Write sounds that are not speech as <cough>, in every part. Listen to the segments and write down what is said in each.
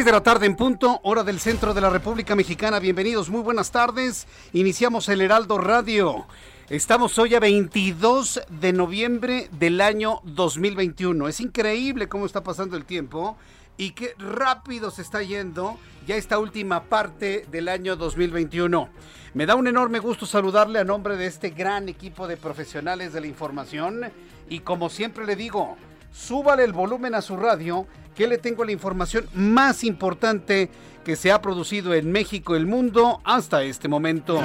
6 de la tarde en punto, hora del centro de la República Mexicana. Bienvenidos, muy buenas tardes. Iniciamos el Heraldo Radio. Estamos hoy a 22 de noviembre del año 2021. Es increíble cómo está pasando el tiempo y qué rápido se está yendo ya esta última parte del año 2021. Me da un enorme gusto saludarle a nombre de este gran equipo de profesionales de la información y como siempre le digo, súbale el volumen a su radio que le tengo la información más importante que se ha producido en México el mundo hasta este momento.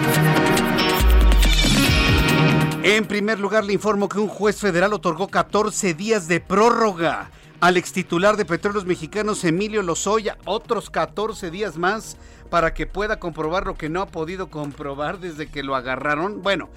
En primer lugar, le informo que un juez federal otorgó 14 días de prórroga al extitular de Petróleos Mexicanos Emilio Lozoya, otros 14 días más para que pueda comprobar lo que no ha podido comprobar desde que lo agarraron. Bueno,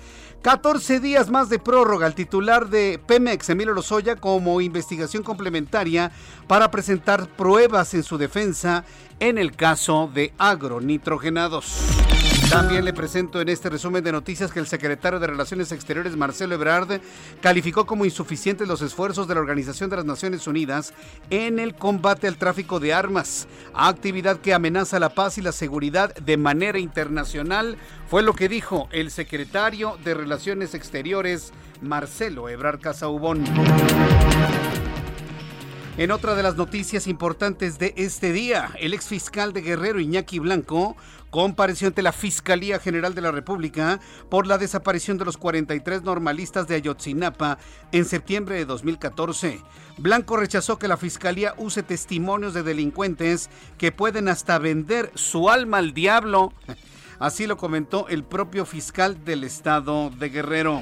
14 días más de prórroga al titular de Pemex, Emilio Lozoya, como investigación complementaria para presentar pruebas en su defensa en el caso de agronitrogenados. También le presento en este resumen de noticias que el secretario de Relaciones Exteriores, Marcelo Ebrard, calificó como insuficientes los esfuerzos de la Organización de las Naciones Unidas en el combate al tráfico de armas, actividad que amenaza la paz y la seguridad de manera internacional, fue lo que dijo el secretario de Relaciones Exteriores, Marcelo Ebrard Casaubón. En otra de las noticias importantes de este día, el ex fiscal de Guerrero Iñaki Blanco compareció ante la Fiscalía General de la República por la desaparición de los 43 normalistas de Ayotzinapa en septiembre de 2014. Blanco rechazó que la Fiscalía use testimonios de delincuentes que pueden hasta vender su alma al diablo Así lo comentó el propio fiscal del estado de Guerrero.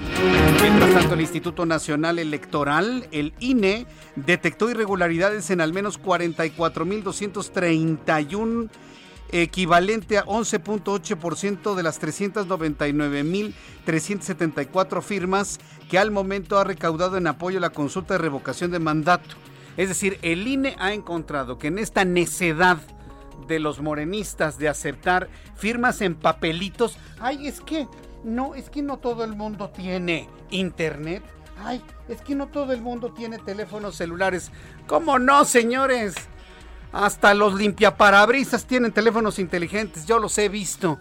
Mientras tanto, el Instituto Nacional Electoral, el INE, detectó irregularidades en al menos 44.231 equivalente a 11.8% de las 399.374 firmas que al momento ha recaudado en apoyo a la consulta de revocación de mandato. Es decir, el INE ha encontrado que en esta necedad de los morenistas de aceptar firmas en papelitos. Ay, es que no, es que no todo el mundo tiene internet. Ay, es que no todo el mundo tiene teléfonos celulares. ¿Cómo no, señores? Hasta los limpiaparabrisas tienen teléfonos inteligentes, yo los he visto.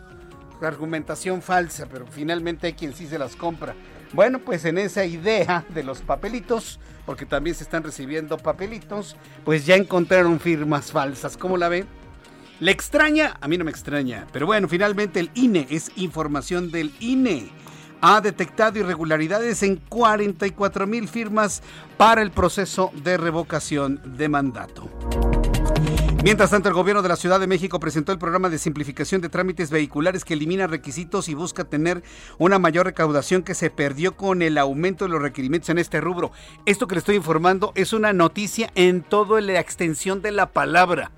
Argumentación falsa, pero finalmente hay quien sí se las compra. Bueno, pues en esa idea de los papelitos, porque también se están recibiendo papelitos, pues ya encontraron firmas falsas. ¿Cómo la ven? ¿Le extraña? A mí no me extraña. Pero bueno, finalmente el INE es información del INE. Ha detectado irregularidades en 44 mil firmas para el proceso de revocación de mandato. Mientras tanto, el gobierno de la Ciudad de México presentó el programa de simplificación de trámites vehiculares que elimina requisitos y busca tener una mayor recaudación que se perdió con el aumento de los requerimientos en este rubro. Esto que le estoy informando es una noticia en toda la extensión de la palabra.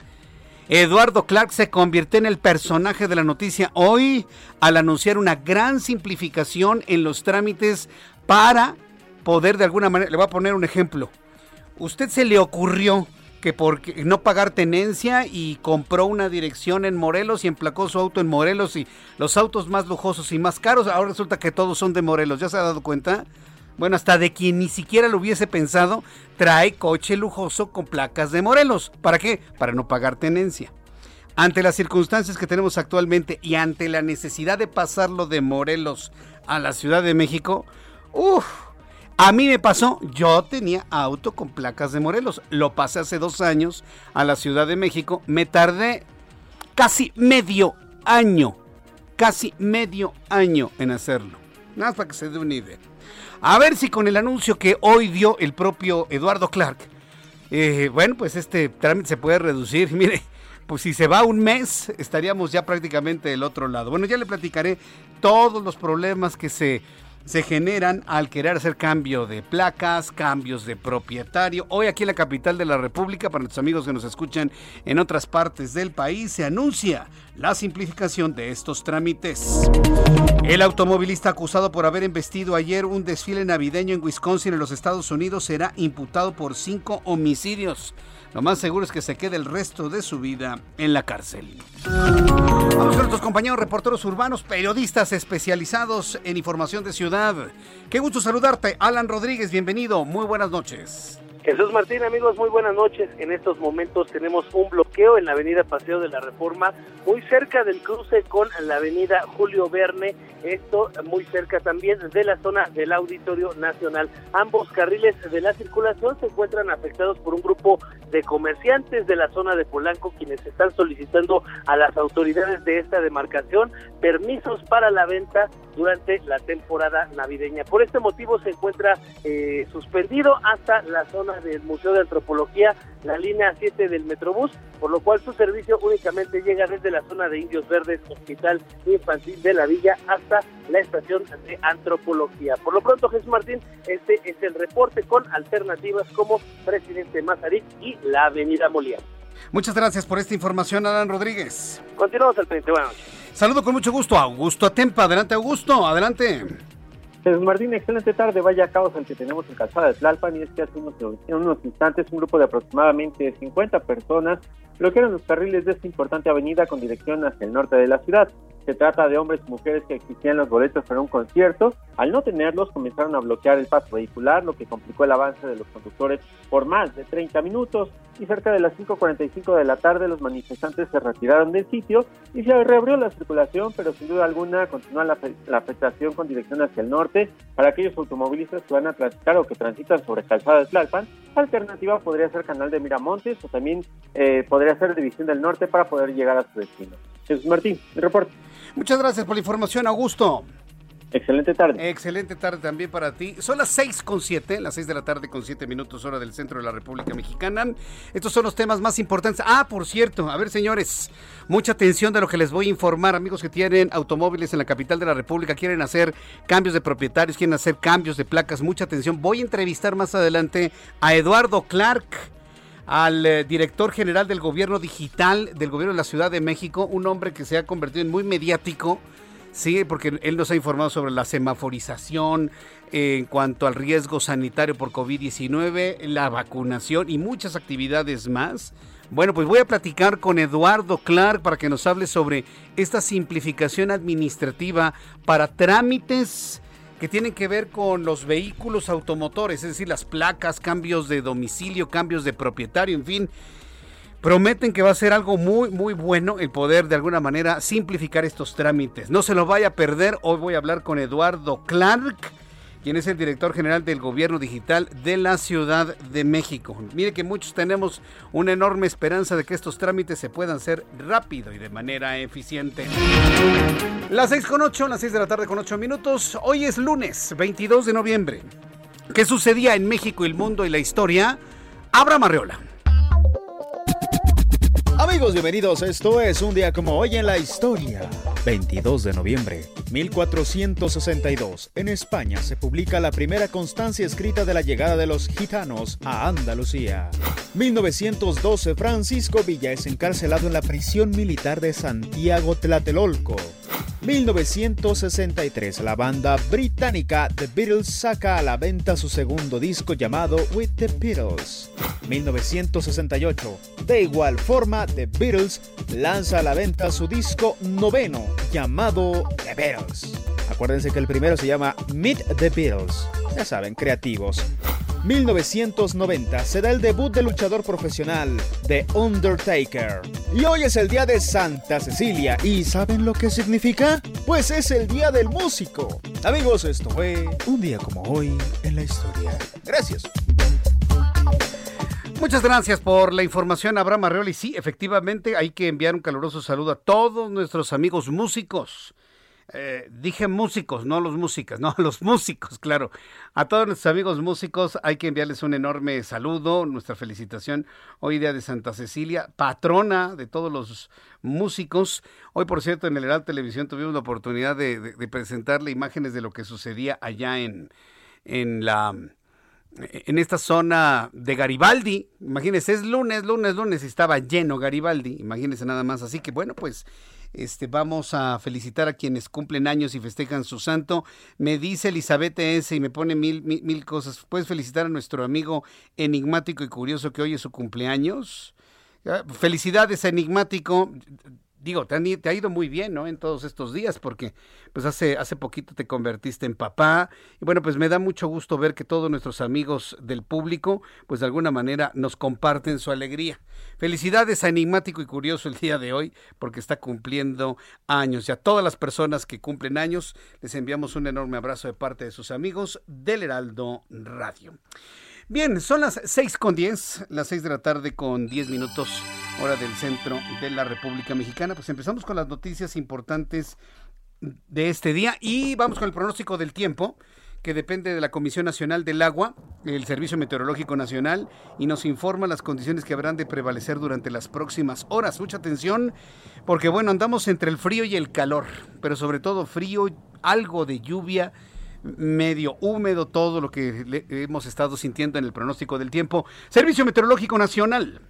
Eduardo Clark se convirtió en el personaje de la noticia hoy al anunciar una gran simplificación en los trámites para poder de alguna manera, le voy a poner un ejemplo. Usted se le ocurrió que por no pagar tenencia y compró una dirección en Morelos y emplacó su auto en Morelos y los autos más lujosos y más caros, ahora resulta que todos son de Morelos, ¿ya se ha dado cuenta? Bueno, hasta de quien ni siquiera lo hubiese pensado, trae coche lujoso con placas de Morelos. ¿Para qué? Para no pagar tenencia. Ante las circunstancias que tenemos actualmente y ante la necesidad de pasarlo de Morelos a la Ciudad de México, uff, a mí me pasó, yo tenía auto con placas de Morelos, lo pasé hace dos años a la Ciudad de México, me tardé casi medio año, casi medio año en hacerlo. Nada para que se dé una idea. A ver si con el anuncio que hoy dio el propio Eduardo Clark, eh, bueno, pues este trámite se puede reducir. <laughs> Mire, pues si se va un mes, estaríamos ya prácticamente del otro lado. Bueno, ya le platicaré todos los problemas que se se generan al querer hacer cambio de placas, cambios de propietario. Hoy aquí en la capital de la República, para nuestros amigos que nos escuchan en otras partes del país, se anuncia la simplificación de estos trámites. El automovilista acusado por haber embestido ayer un desfile navideño en Wisconsin, en los Estados Unidos, será imputado por cinco homicidios. Lo más seguro es que se quede el resto de su vida en la cárcel. Con nuestros compañeros reporteros urbanos, periodistas especializados en información de ciudad. Qué gusto saludarte, Alan Rodríguez, bienvenido, muy buenas noches. Jesús Martín, amigos, muy buenas noches. En estos momentos tenemos un bloqueo en la avenida Paseo de la Reforma, muy cerca del cruce con la avenida Julio Verne, esto muy cerca también de la zona del Auditorio Nacional. Ambos carriles de la circulación se encuentran afectados por un grupo de comerciantes de la zona de Polanco, quienes están solicitando a las autoridades de esta demarcación permisos para la venta durante la temporada navideña. Por este motivo se encuentra eh, suspendido hasta la zona del Museo de Antropología, la línea 7 del Metrobús, por lo cual su servicio únicamente llega desde la zona de Indios Verdes, Hospital Infantil de la Villa, hasta la estación de Antropología. Por lo pronto, Jesús Martín, este es el reporte con alternativas como Presidente Mazarik y la Avenida Molière. Muchas gracias por esta información, Alan Rodríguez. Continuamos al frente. Buenas noches. Saludo con mucho gusto a Augusto Atempa. Adelante, Augusto. Adelante. Jesús Martín, excelente tarde. Vaya caos el que tenemos en Calzada de Tlalpan y es que hace unos, unos instantes un grupo de aproximadamente 50 personas bloquearon los carriles de esta importante avenida con dirección hacia el norte de la ciudad. Se trata de hombres y mujeres que existían los boletos para un concierto. Al no tenerlos, comenzaron a bloquear el paso vehicular, lo que complicó el avance de los conductores por más de 30 minutos. Y cerca de las 5.45 de la tarde, los manifestantes se retiraron del sitio y se reabrió la circulación, pero sin duda alguna continúa la, afectación con dirección hacia el norte para aquellos automovilistas que van a transitar o que transitan sobre calzada de Tlalpan. Alternativa podría ser Canal de Miramontes o también eh, podría ser División del Norte para poder llegar a su destino. Jesús Martín, el reporte. Muchas gracias por la información, Augusto. Excelente tarde. Excelente tarde también para ti. Son las 6 con 7, las 6 de la tarde con 7 minutos hora del centro de la República Mexicana. Estos son los temas más importantes. Ah, por cierto, a ver señores, mucha atención de lo que les voy a informar. Amigos que tienen automóviles en la capital de la República, quieren hacer cambios de propietarios, quieren hacer cambios de placas, mucha atención. Voy a entrevistar más adelante a Eduardo Clark al eh, director general del gobierno digital del gobierno de la Ciudad de México, un hombre que se ha convertido en muy mediático, sí, porque él nos ha informado sobre la semaforización en cuanto al riesgo sanitario por COVID-19, la vacunación y muchas actividades más. Bueno, pues voy a platicar con Eduardo Clark para que nos hable sobre esta simplificación administrativa para trámites que tienen que ver con los vehículos automotores, es decir, las placas, cambios de domicilio, cambios de propietario, en fin. Prometen que va a ser algo muy, muy bueno el poder de alguna manera simplificar estos trámites. No se lo vaya a perder. Hoy voy a hablar con Eduardo Clark quien es el director general del gobierno digital de la Ciudad de México. Mire que muchos tenemos una enorme esperanza de que estos trámites se puedan hacer rápido y de manera eficiente. Las 6 con 8, las 6 de la tarde con 8 minutos. Hoy es lunes 22 de noviembre. ¿Qué sucedía en México, el mundo y la historia? Abra Marreola. Amigos, bienvenidos. Esto es un día como hoy en la historia. 22 de noviembre 1462. En España se publica la primera constancia escrita de la llegada de los gitanos a Andalucía. 1912. Francisco Villa es encarcelado en la prisión militar de Santiago Tlatelolco. 1963, la banda británica The Beatles saca a la venta su segundo disco llamado With the Beatles. 1968, de igual forma, The Beatles lanza a la venta su disco noveno llamado The Beatles. Acuérdense que el primero se llama Meet the Beatles. Ya saben, creativos. 1990 se da el debut del luchador profesional, The Undertaker. Y hoy es el día de Santa Cecilia. ¿Y saben lo que significa? Pues es el día del músico. Amigos, esto fue un día como hoy en la historia. Gracias. Muchas gracias por la información, Abraham Arreoli. Sí, efectivamente, hay que enviar un caluroso saludo a todos nuestros amigos músicos eh, dije músicos, no los músicas, no <laughs> los músicos, claro. A todos nuestros amigos músicos hay que enviarles un enorme saludo, nuestra felicitación. Hoy día de Santa Cecilia, patrona de todos los músicos. Hoy, por cierto, en el Herald Televisión tuvimos la oportunidad de, presentarle imágenes de lo que sucedía allá en, en la en esta zona de Garibaldi. Imagínense, es lunes, lunes, lunes estaba lleno Garibaldi. Imagínense nada más. Así que bueno, pues este, vamos a felicitar a quienes cumplen años y festejan su santo. Me dice Elizabeth S. y me pone mil, mil, mil cosas. ¿Puedes felicitar a nuestro amigo enigmático y curioso que hoy es su cumpleaños? Ah, felicidades, enigmático digo, te, ha ido muy bien, ¿no? En todos estos días, porque pues hace, hace poquito te convertiste en papá. Y bueno, pues me da mucho gusto ver que todos nuestros amigos del público, pues de alguna manera nos comparten su alegría. Felicidades a Enigmático y Curioso el día de hoy, porque está cumpliendo años. Y a todas las personas que cumplen años, les enviamos un enorme abrazo de parte de sus amigos del Heraldo Radio. Bien, son las 6 con 10, las 6 de la tarde con 10 minutos, hora del centro de la República Mexicana. Pues empezamos con las noticias importantes de este día y vamos con el pronóstico del tiempo que depende de la Comisión Nacional del Agua, el Servicio Meteorológico Nacional, y nos informa las condiciones que habrán de prevalecer durante las próximas horas. Mucha atención, porque bueno, andamos entre el frío y el calor, pero sobre todo frío, algo de lluvia medio húmedo, todo lo que hemos estado sintiendo en el pronóstico del tiempo. Servicio Meteorológico Nacional.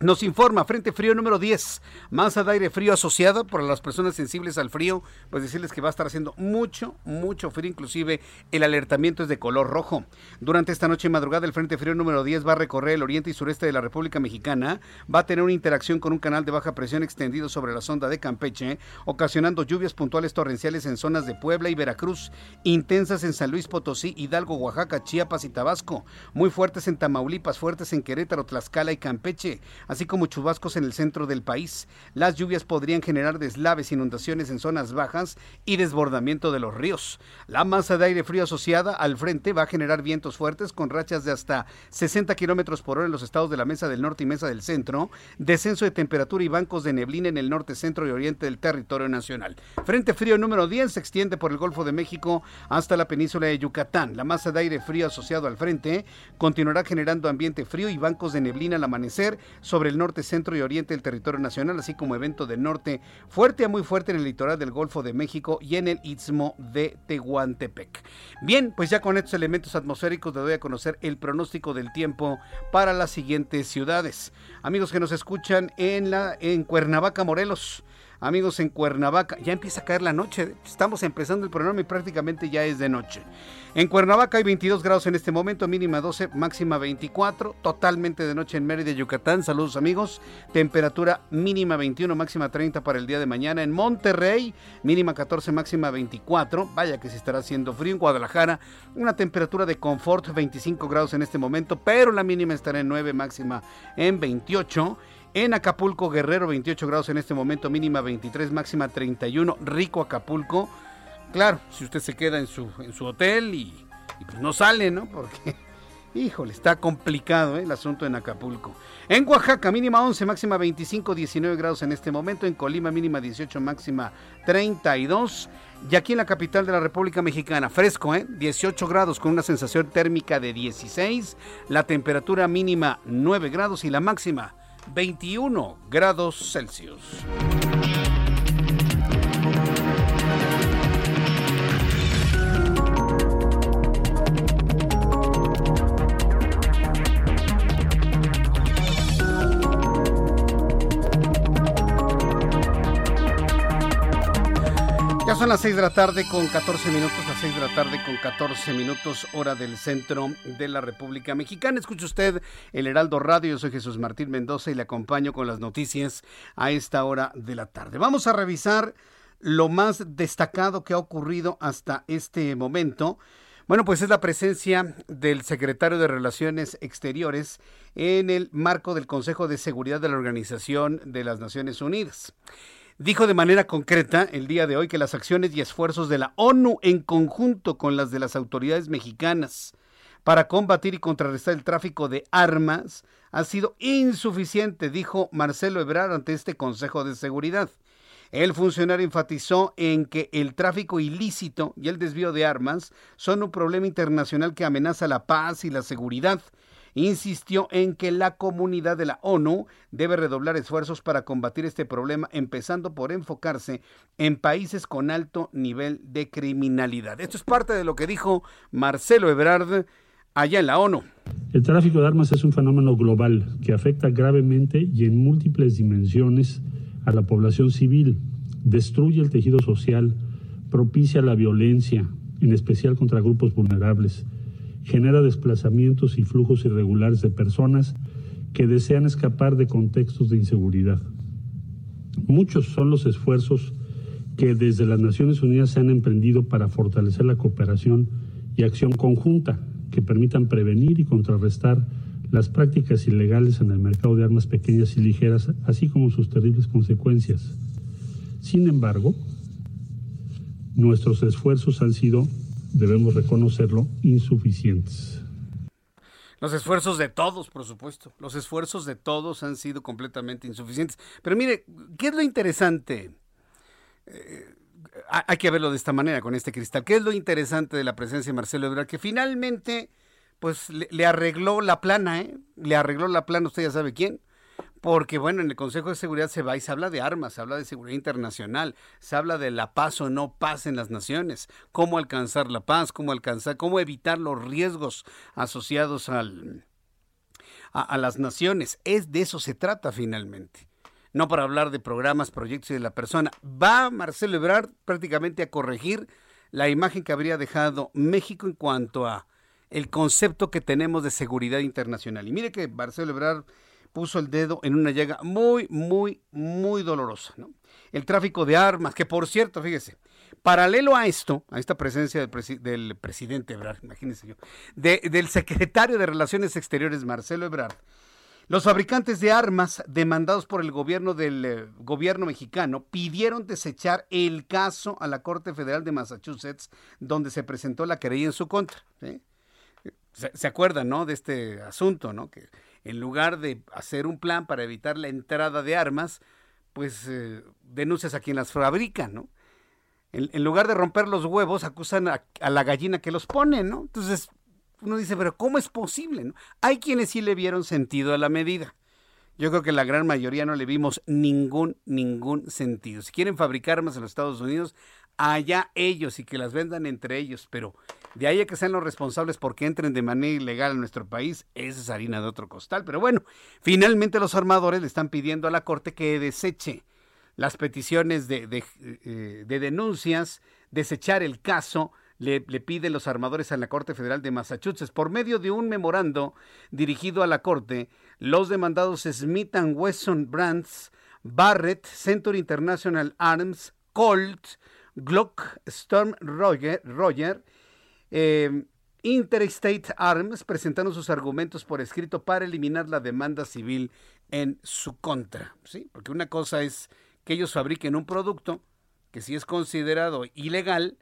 Nos informa, Frente Frío número 10, masa de aire frío asociada por las personas sensibles al frío, pues decirles que va a estar haciendo mucho, mucho frío, inclusive el alertamiento es de color rojo. Durante esta noche y madrugada el Frente Frío número 10 va a recorrer el oriente y sureste de la República Mexicana, va a tener una interacción con un canal de baja presión extendido sobre la sonda de Campeche, ocasionando lluvias puntuales torrenciales en zonas de Puebla y Veracruz, intensas en San Luis Potosí, Hidalgo, Oaxaca, Chiapas y Tabasco, muy fuertes en Tamaulipas, fuertes en Querétaro, Tlaxcala y Campeche así como chubascos en el centro del país. Las lluvias podrían generar deslaves, inundaciones en zonas bajas y desbordamiento de los ríos. La masa de aire frío asociada al frente va a generar vientos fuertes con rachas de hasta 60 kilómetros por hora en los estados de la Mesa del Norte y Mesa del Centro, descenso de temperatura y bancos de neblina en el norte, centro y oriente del territorio nacional. Frente frío número 10 se extiende por el Golfo de México hasta la península de Yucatán. La masa de aire frío asociado al frente continuará generando ambiente frío y bancos de neblina al amanecer sobre el norte, centro y oriente del territorio nacional, así como evento de norte fuerte a muy fuerte en el litoral del Golfo de México y en el istmo de Tehuantepec. Bien, pues ya con estos elementos atmosféricos te doy a conocer el pronóstico del tiempo para las siguientes ciudades. Amigos que nos escuchan en la en Cuernavaca, Morelos amigos en Cuernavaca. Ya empieza a caer la noche. Estamos empezando el programa y prácticamente ya es de noche. En Cuernavaca hay 22 grados en este momento, mínima 12, máxima 24. Totalmente de noche en Mérida, Yucatán. Saludos amigos. Temperatura mínima 21, máxima 30 para el día de mañana. En Monterrey, mínima 14, máxima 24. Vaya que se estará haciendo frío. En Guadalajara, una temperatura de confort 25 grados en este momento, pero la mínima estará en 9, máxima en 28. En Acapulco, Guerrero, 28 grados en este momento, mínima 23, máxima 31. Rico Acapulco. Claro, si usted se queda en su, en su hotel y, pues no sale, ¿no? Porque, <laughs> híjole, está complicado ¿eh? el asunto en Acapulco. En Oaxaca, mínima 11, máxima 25, 19 grados en este momento. En Colima, mínima 18, máxima 32. Y aquí en la capital de la República Mexicana, fresco, ¿eh? 18 grados con una sensación térmica de 16. La temperatura mínima 9 grados y la máxima 21 grados Celsius. Son las 6 de la tarde con 14 minutos, las 6 de la tarde con 14 minutos, hora del centro de la República Mexicana. Escucha usted el Heraldo Radio, yo soy Jesús Martín Mendoza y le acompaño con las noticias a esta hora de la tarde. Vamos a revisar lo más destacado que ha ocurrido hasta este momento. Bueno, pues es la presencia del secretario de Relaciones Exteriores en el marco del Consejo de Seguridad de la Organización de las Naciones Unidas dijo de manera concreta el día de hoy que las acciones y esfuerzos de la ONU en conjunto con las de las autoridades mexicanas para combatir y contrarrestar el tráfico de armas ha sido insuficiente, dijo Marcelo Ebrard ante este Consejo de Seguridad. El funcionario enfatizó en que el tráfico ilícito y el desvío de armas son un problema internacional que amenaza la paz y la seguridad insistió en que la comunidad de la ONU debe redoblar esfuerzos para combatir este problema, empezando por enfocarse en países con alto nivel de criminalidad. Esto es parte de lo que dijo Marcelo Ebrard allá en la ONU. El tráfico de armas es un fenómeno global que afecta gravemente y en múltiples dimensiones a la población civil, destruye el tejido social, propicia la violencia, en especial contra grupos vulnerables, genera desplazamientos y flujos irregulares de personas que desean escapar de contextos de inseguridad. Muchos son los esfuerzos que desde las Naciones Unidas se han emprendido para fortalecer la cooperación y acción conjunta que permitan prevenir y contrarrestar las prácticas ilegales en el mercado de armas pequeñas y ligeras, así como sus terribles consecuencias. Sin embargo, nuestros esfuerzos han sido debemos reconocerlo, insuficientes. Los esfuerzos de todos, por supuesto. Los esfuerzos de todos han sido completamente insuficientes. Pero mire, ¿qué es lo interesante? Eh, hay que verlo de esta manera, con este cristal. ¿Qué es lo interesante de la presencia de Marcelo Ebrard? Que finalmente, pues, le, le arregló la plana, ¿eh? Le arregló la plana, usted ya sabe quién porque bueno, en el Consejo de Seguridad se va y se habla de armas, se habla de seguridad internacional, se habla de la paz o no paz en las naciones, cómo alcanzar la paz, cómo alcanzar, cómo evitar los riesgos asociados al, a, las naciones. Es de eso se trata finalmente. No para hablar de programas, proyectos y de la persona. Va Marcelo Ebrard prácticamente a corregir la imagen que habría dejado México en cuanto a el concepto que tenemos de seguridad internacional. Y mire que Marcelo Ebrard puso el dedo en una llaga muy, muy, muy dolorosa. ¿no? El tráfico de armas, que por cierto, fíjese, paralelo a esto, a esta presencia del, presidente Ebrard, imagínense yo, del secretario de Relaciones Exteriores, Marcelo Ebrard, los fabricantes de armas demandados por el gobierno del eh, gobierno mexicano pidieron desechar el caso a la Corte Federal de Massachusetts, donde se presentó la querella en su contra. Se, acuerdan, ¿no? De este asunto, ¿no? En lugar de hacer un plan para evitar la entrada de armas, pues eh, denuncias a quien las fabrica, ¿no? En, lugar de romper los huevos, acusan a, la gallina que los pone, ¿no? Entonces, uno dice, pero ¿cómo es posible? Hay quienes sí le vieron sentido a la medida. Yo creo que la gran mayoría no le vimos ningún, ningún sentido. Si quieren fabricar armas en los Estados Unidos, allá ellos y que las vendan entre ellos, pero de ahí a que sean los responsables porque entren de manera ilegal a nuestro país, esa es harina de otro costal. Pero bueno, finalmente los armadores le están pidiendo a la Corte que deseche las peticiones de, de, eh, denuncias, desechar el caso, le, le, piden los armadores a la Corte Federal de Massachusetts. Por medio de un memorando dirigido a la Corte, los demandados Smith Wesson Brands, Barrett, Century International Arms, Colt, Glock, Storm Roger, eh, Interstate Arms presentaron sus argumentos por escrito para eliminar la demanda civil en su contra. ¿sí? Porque una cosa es que ellos fabriquen un producto que si es considerado ilegal,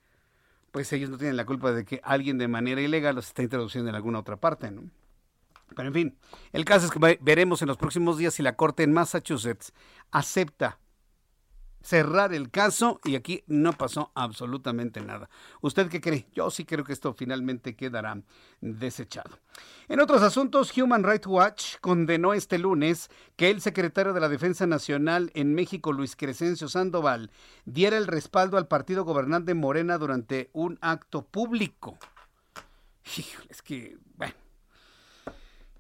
pues ellos no tienen la culpa de que alguien de manera ilegal los está introduciendo en alguna otra parte. ¿no? Pero en fin, el caso es que veremos en los próximos días si la Corte en Massachusetts acepta cerrar el caso y aquí no pasó absolutamente nada. ¿Usted qué cree? Yo sí creo que esto finalmente quedará desechado. En otros asuntos, Human Rights Watch condenó este lunes que el secretario de la Defensa Nacional en México, Luis Crescencio Sandoval, diera el respaldo al partido gobernante Morena durante un acto público. Es que, bueno,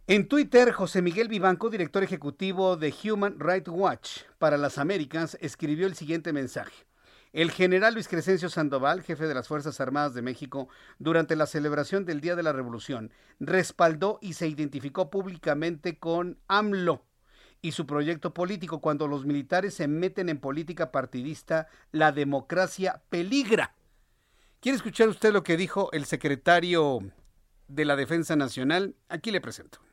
en Twitter, José Miguel Vivanco, director ejecutivo de Human Rights Watch para las Américas, escribió el siguiente mensaje. El general Luis Crescencio Sandoval, jefe de las Fuerzas Armadas de México, durante la celebración del Día de la Revolución, respaldó y se identificó públicamente con AMLO y su proyecto político. Cuando los militares se meten en política partidista, la democracia peligra. ¿Quiere escuchar usted lo que dijo el secretario de la Defensa Nacional? Aquí le presento.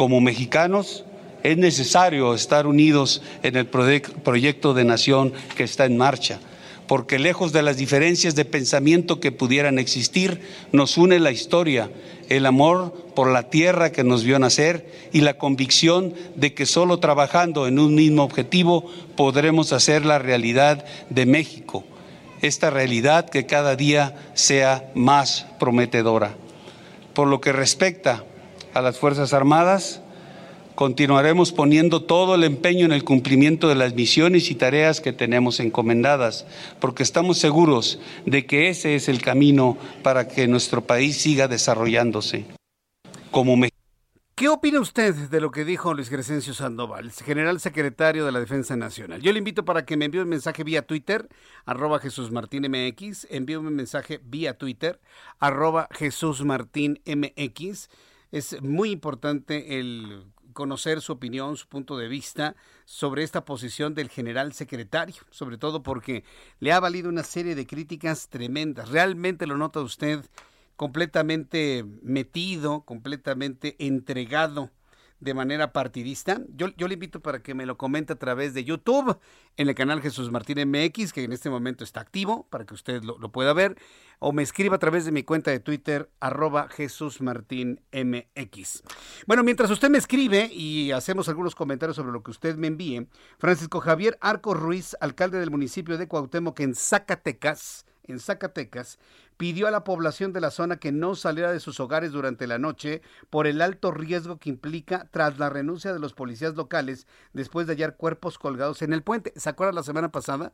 Como mexicanos, es necesario estar unidos en el proyecto de nación que está en marcha, porque lejos de las diferencias de pensamiento que pudieran existir, nos une la historia, el amor por la tierra que nos vio nacer y la convicción de que solo trabajando en un mismo objetivo podremos hacer la realidad de México, esta realidad que cada día sea más prometedora. Por lo que respecta a las Fuerzas Armadas, Continuaremos poniendo todo el empeño en el cumplimiento de las misiones y tareas que tenemos encomendadas, porque estamos seguros de que ese es el camino para que nuestro país siga desarrollándose. ¿Qué opina usted de lo que dijo Luis Crescencio Sandoval, general secretario de la Defensa Nacional? Yo le invito para que me envíe un mensaje vía Twitter, arroba Jesús Martín MX, envíe un mensaje vía Twitter, arroba Jesús Martín MX. Es muy importante el conocer su opinión, su punto de vista sobre esta posición del general secretario, sobre todo porque le ha valido una serie de críticas tremendas. ¿Realmente lo nota usted completamente metido, completamente entregado de manera partidista. Yo, yo, le invito para que me lo comente a través de YouTube, en el canal Jesús Martín MX, que en este momento está activo, para que usted lo, lo pueda ver, o me escriba a través de mi cuenta de Twitter, arroba Jesús Martín MX. Bueno, mientras usted me escribe y hacemos algunos comentarios sobre lo que usted me envíe, Francisco Javier Arco Ruiz, alcalde del municipio de Cuauhtémoc en Zacatecas, en Zacatecas, pidió a la población de la zona que no saliera de sus hogares durante la noche por el alto riesgo que implica tras la renuncia de los policías locales después de hallar cuerpos colgados en el puente. ¿Se acuerdan la semana pasada?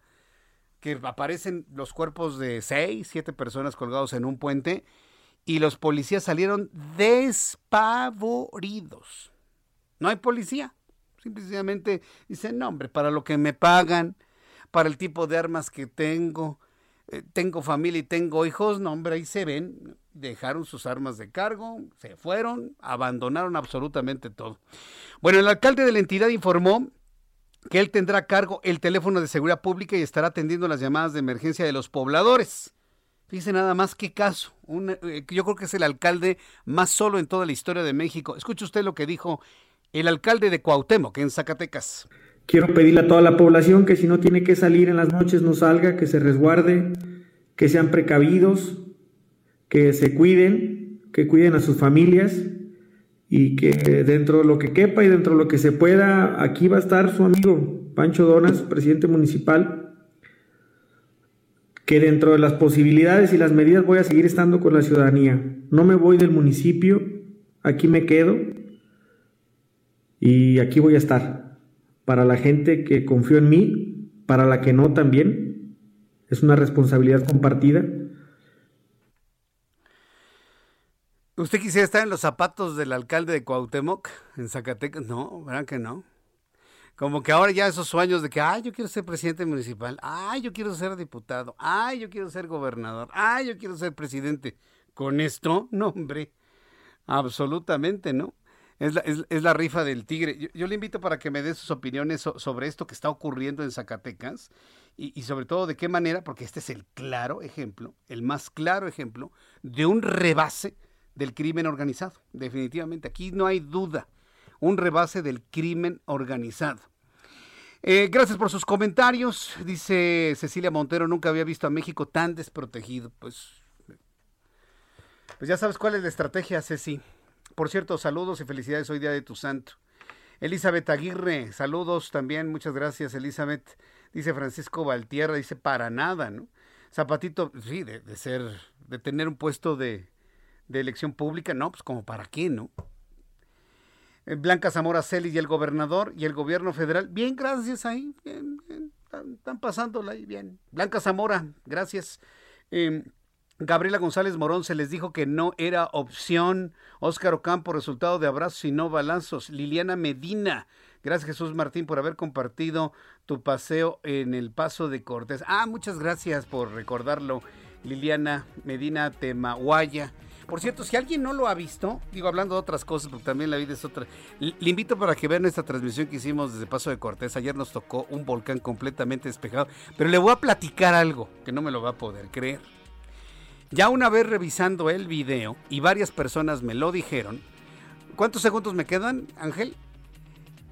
Que aparecen los cuerpos de seis, siete personas colgados en un puente y los policías salieron despavoridos. No hay policía. Simplemente dicen, no, hombre, para lo que me pagan, para el tipo de armas que tengo, eh, tengo familia y tengo hijos, no hombre, ahí se ven, dejaron sus armas de cargo, se fueron, abandonaron absolutamente todo. Bueno, el alcalde de la entidad informó que él tendrá a cargo el teléfono de seguridad pública y estará atendiendo las llamadas de emergencia de los pobladores. Fíjese nada más qué caso. Eh, yo creo que es el alcalde más solo en toda la historia de México. Escuche usted lo que dijo el alcalde de Cuauhtémoc, en Zacatecas. Quiero pedirle a toda la población que si no tiene que salir en las noches no salga, que se resguarde, que sean precavidos, que se cuiden, que cuiden a sus familias y que dentro de lo que quepa y dentro de lo que se pueda, aquí va a estar su amigo Pancho Donas, presidente municipal, que dentro de las posibilidades y las medidas voy a seguir estando con la ciudadanía. No me voy del municipio, aquí me quedo y aquí voy a estar para la gente que confió en mí, para la que no también. Es una responsabilidad compartida. ¿Usted quisiera estar en los zapatos del alcalde de Cuauhtémoc, en Zacatecas? No, ¿verdad que no? Como que ahora ya esos sueños de que, ay, yo quiero ser presidente municipal, ay, yo quiero ser diputado, ay, yo quiero ser gobernador, ay, yo quiero ser presidente. Con esto, no, hombre, absolutamente no. Es la, es, la, rifa del tigre. Yo, le invito para que me dé sus opiniones sobre esto que está ocurriendo en Zacatecas y, y, sobre todo de qué manera, porque este es el claro ejemplo, el más claro ejemplo de un rebase del crimen organizado. Definitivamente, aquí no hay duda, un rebase del crimen organizado. Eh, gracias por sus comentarios. Dice Cecilia Montero, nunca había visto a México tan desprotegido. Pues, pues ya sabes cuál es la estrategia, Ceci. Por cierto, saludos y felicidades hoy día de tu santo. Elizabeth Aguirre, saludos también, muchas gracias Elizabeth. Dice Francisco Valtierra, dice para nada, ¿no? Zapatito, sí, de, ser, de tener un puesto de, elección pública, no, pues como para qué, ¿no? Eh, Blanca Zamora Celis y el gobernador y el gobierno federal, bien, gracias ahí, bien, bien, están, pasándola ahí, bien. Blanca Zamora, gracias. Em, Gabriela González Morón se les dijo que no era opción. Óscar Ocampo, resultado de abrazos y no balazos. Liliana Medina, Gracias Jesús Martín por haber compartido tu paseo en el Paso de Cortés. Ah, muchas gracias por recordarlo, Liliana Medina Temahuaya. Por cierto, si alguien no lo ha visto, digo hablando de otras cosas, porque también la vida es otra, le invito para que vean esta transmisión que hicimos desde Paso de Cortés. Ayer nos tocó un volcán completamente despejado, pero le voy a platicar algo que no me lo va a poder creer. Ya una vez revisando el video, y varias personas me lo dijeron, ¿cuántos segundos me quedan, Ángel?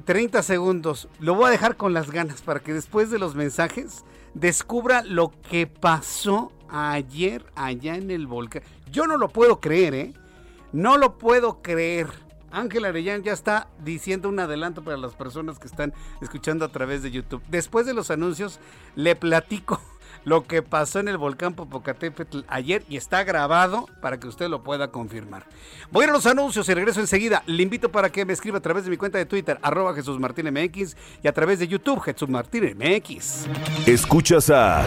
30 segundos. Lo voy a dejar con las ganas para que después de los mensajes descubra lo que pasó ayer allá en el volcán. Yo no lo puedo creer, ¿eh? No lo puedo creer. Ángel Arellán ya está diciendo un adelanto para las personas que están escuchando a través de YouTube. Después de los anuncios, le platico <laughs> lo que pasó en el volcán Popocatépetl ayer y está grabado para que usted lo pueda confirmar. Voy a los anuncios y regreso enseguida. Le invito para que me escriba a través de mi cuenta de Twitter, arroba Jesús Martín MX y a través de YouTube, Jesús MX. Escuchas a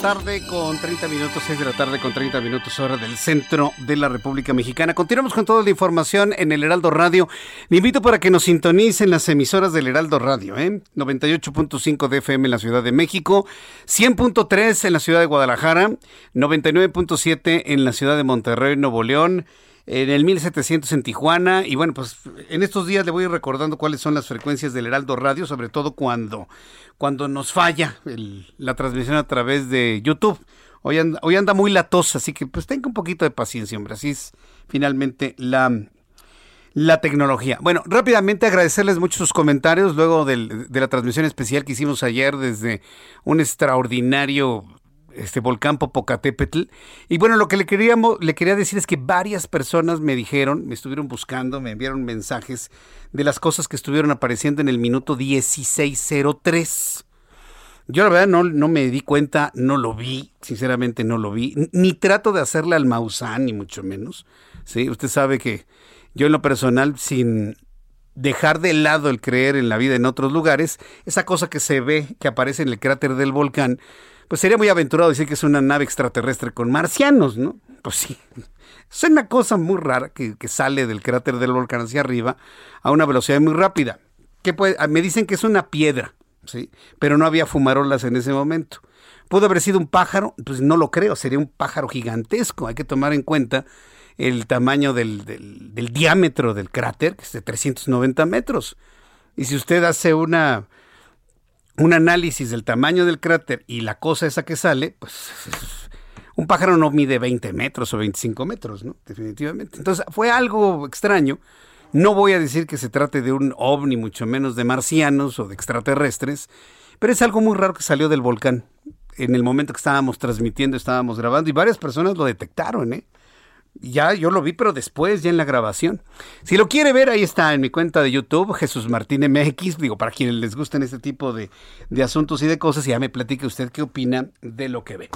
Tarde con 30 minutos, 6 de la tarde con 30 minutos hora del centro de la República Mexicana. Continuamos con toda la información en el Heraldo Radio. Le invito para que nos sintonicen las emisoras del Heraldo Radio, ¿eh? 98.5 de FM en la Ciudad de México, 100.3 en la Ciudad de Guadalajara, 99.7 en la Ciudad de Monterrey, Nuevo León, en el 1700 en Tijuana. Y bueno, pues en estos días le voy recordando cuáles son las frecuencias del Heraldo Radio, sobre todo cuando, cuando nos falla la transmisión a través de YouTube. Hoy anda, hoy anda muy latosa, así que pues tenga un poquito de paciencia, hombre. Así es finalmente la, la tecnología. Bueno, rápidamente agradecerles mucho sus comentarios luego del, de la transmisión especial que hicimos ayer desde un extraordinario este volcán Popocatépetl. Y bueno, lo que le, queríamos, le quería decir es que varias personas me dijeron, me estuvieron buscando, me enviaron mensajes de las cosas que estuvieron apareciendo en el minuto 1603. Yo la verdad no, no me di cuenta, no lo vi, sinceramente no lo vi, ni trato de hacerle al Mausán, ni mucho menos. ¿sí? Usted sabe que yo en lo personal, sin dejar de lado el creer en la vida en otros lugares, esa cosa que se ve, que aparece en el cráter del volcán, pues sería muy aventurado decir que es una nave extraterrestre con marcianos, ¿no? Pues sí. Es una cosa muy rara que, sale del cráter del volcán hacia arriba a una velocidad muy rápida. ¿Qué puede? Ah, me dicen que es una piedra, ¿sí? Pero no había fumarolas en ese momento. ¿Pudo haber sido un pájaro? Pues no lo creo, sería un pájaro gigantesco. Hay que tomar en cuenta el tamaño del diámetro del cráter, que es de 390 metros. Y si usted hace una un análisis del tamaño del cráter y la cosa esa que sale, pues un pájaro no mide 20 metros o 25 metros, ¿no? Definitivamente. Entonces fue algo extraño. No voy a decir que se trate de un ovni, mucho menos de marcianos o de extraterrestres, pero es algo muy raro que salió del volcán. En el momento que estábamos transmitiendo, estábamos grabando y varias personas lo detectaron, ¿eh? Ya yo lo vi, pero después, ya en la grabación. Si lo quiere ver, ahí está en mi cuenta de YouTube, Jesús Martín MX. Digo, para quienes les gusten este tipo de, asuntos y de cosas, ya me platique usted qué opina de lo que ve.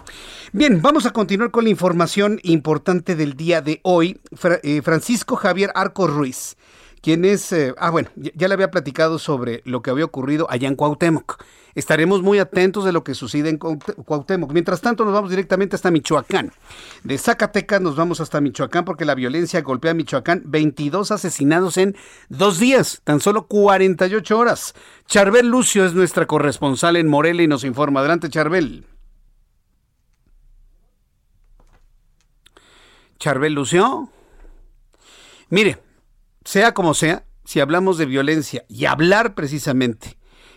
Bien, vamos a continuar con la información importante del día de hoy. Eh, Francisco Javier Arco Ruiz quien es, eh, ah bueno, ya, le había platicado sobre lo que había ocurrido allá en Cuauhtémoc. Estaremos muy atentos de lo que sucede en Cuauhtémoc. Mientras tanto, nos vamos directamente hasta Michoacán. De Zacatecas nos vamos hasta Michoacán porque la violencia golpea a Michoacán. 22 asesinados en dos días, tan solo 48 horas. Charbel Lucio es nuestra corresponsal en Morelia y nos informa. Adelante, Charbel. Charbel Lucio. Mire, sea como sea, si hablamos de violencia y hablar precisamente,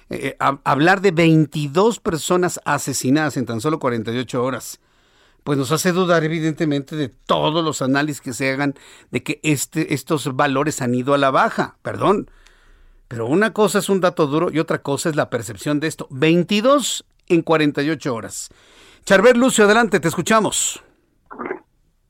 eh, hablar de 22 personas asesinadas en tan solo 48 horas, pues nos hace dudar evidentemente de todos los análisis que se hagan de que este, estos valores han ido a la baja. Perdón, pero una cosa es un dato duro y otra cosa es la percepción de esto. 22 en 48 horas. Charbel Lucio, adelante, te escuchamos.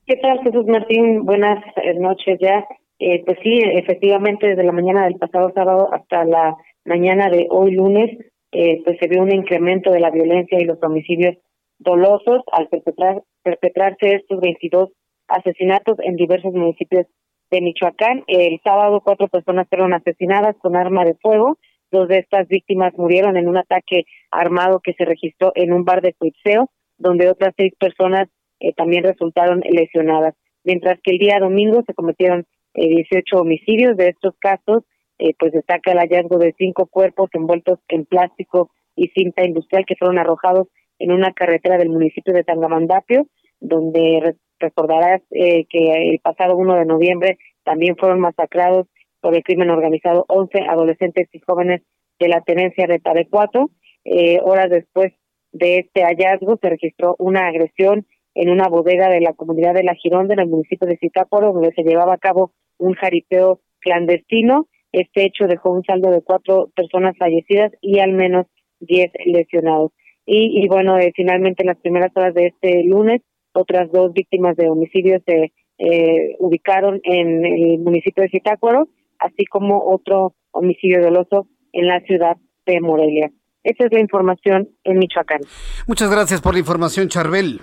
¿Qué tal, Jesús Martín? Buenas eh, noches ya. Eh, pues sí, efectivamente, desde la mañana del pasado sábado hasta la mañana de hoy lunes, eh, pues se vio un incremento de la violencia y los homicidios dolosos al perpetrar, perpetrarse estos 22 asesinatos en diversos municipios de Michoacán. El sábado cuatro personas fueron asesinadas con arma de fuego. Dos de estas víctimas murieron en un ataque armado que se registró en un bar de Cuitseo, donde otras seis personas eh, también resultaron lesionadas. Mientras que el día domingo se cometieron 18 homicidios. De estos casos, eh, pues destaca el hallazgo de cinco cuerpos envueltos en plástico y cinta industrial que fueron arrojados en una carretera del municipio de Tangamandapio, donde recordarás eh, que el pasado 1 de noviembre también fueron masacrados por el crimen organizado 11 adolescentes y jóvenes de la tenencia de Tarecuato. Eh, horas después de este hallazgo se registró una agresión en una bodega de la comunidad de La Gironda en el municipio de Zitácuaro, donde se llevaba a cabo un jaripeo clandestino. Este hecho dejó un saldo de cuatro personas fallecidas y al menos diez lesionados. Y, bueno, eh, finalmente en las primeras horas de este lunes otras dos víctimas de homicidio se eh, ubicaron en el municipio de Zitácuaro, así como otro homicidio doloso en la ciudad de Morelia. Esa es la información en Michoacán. Muchas gracias por la información, Charbel.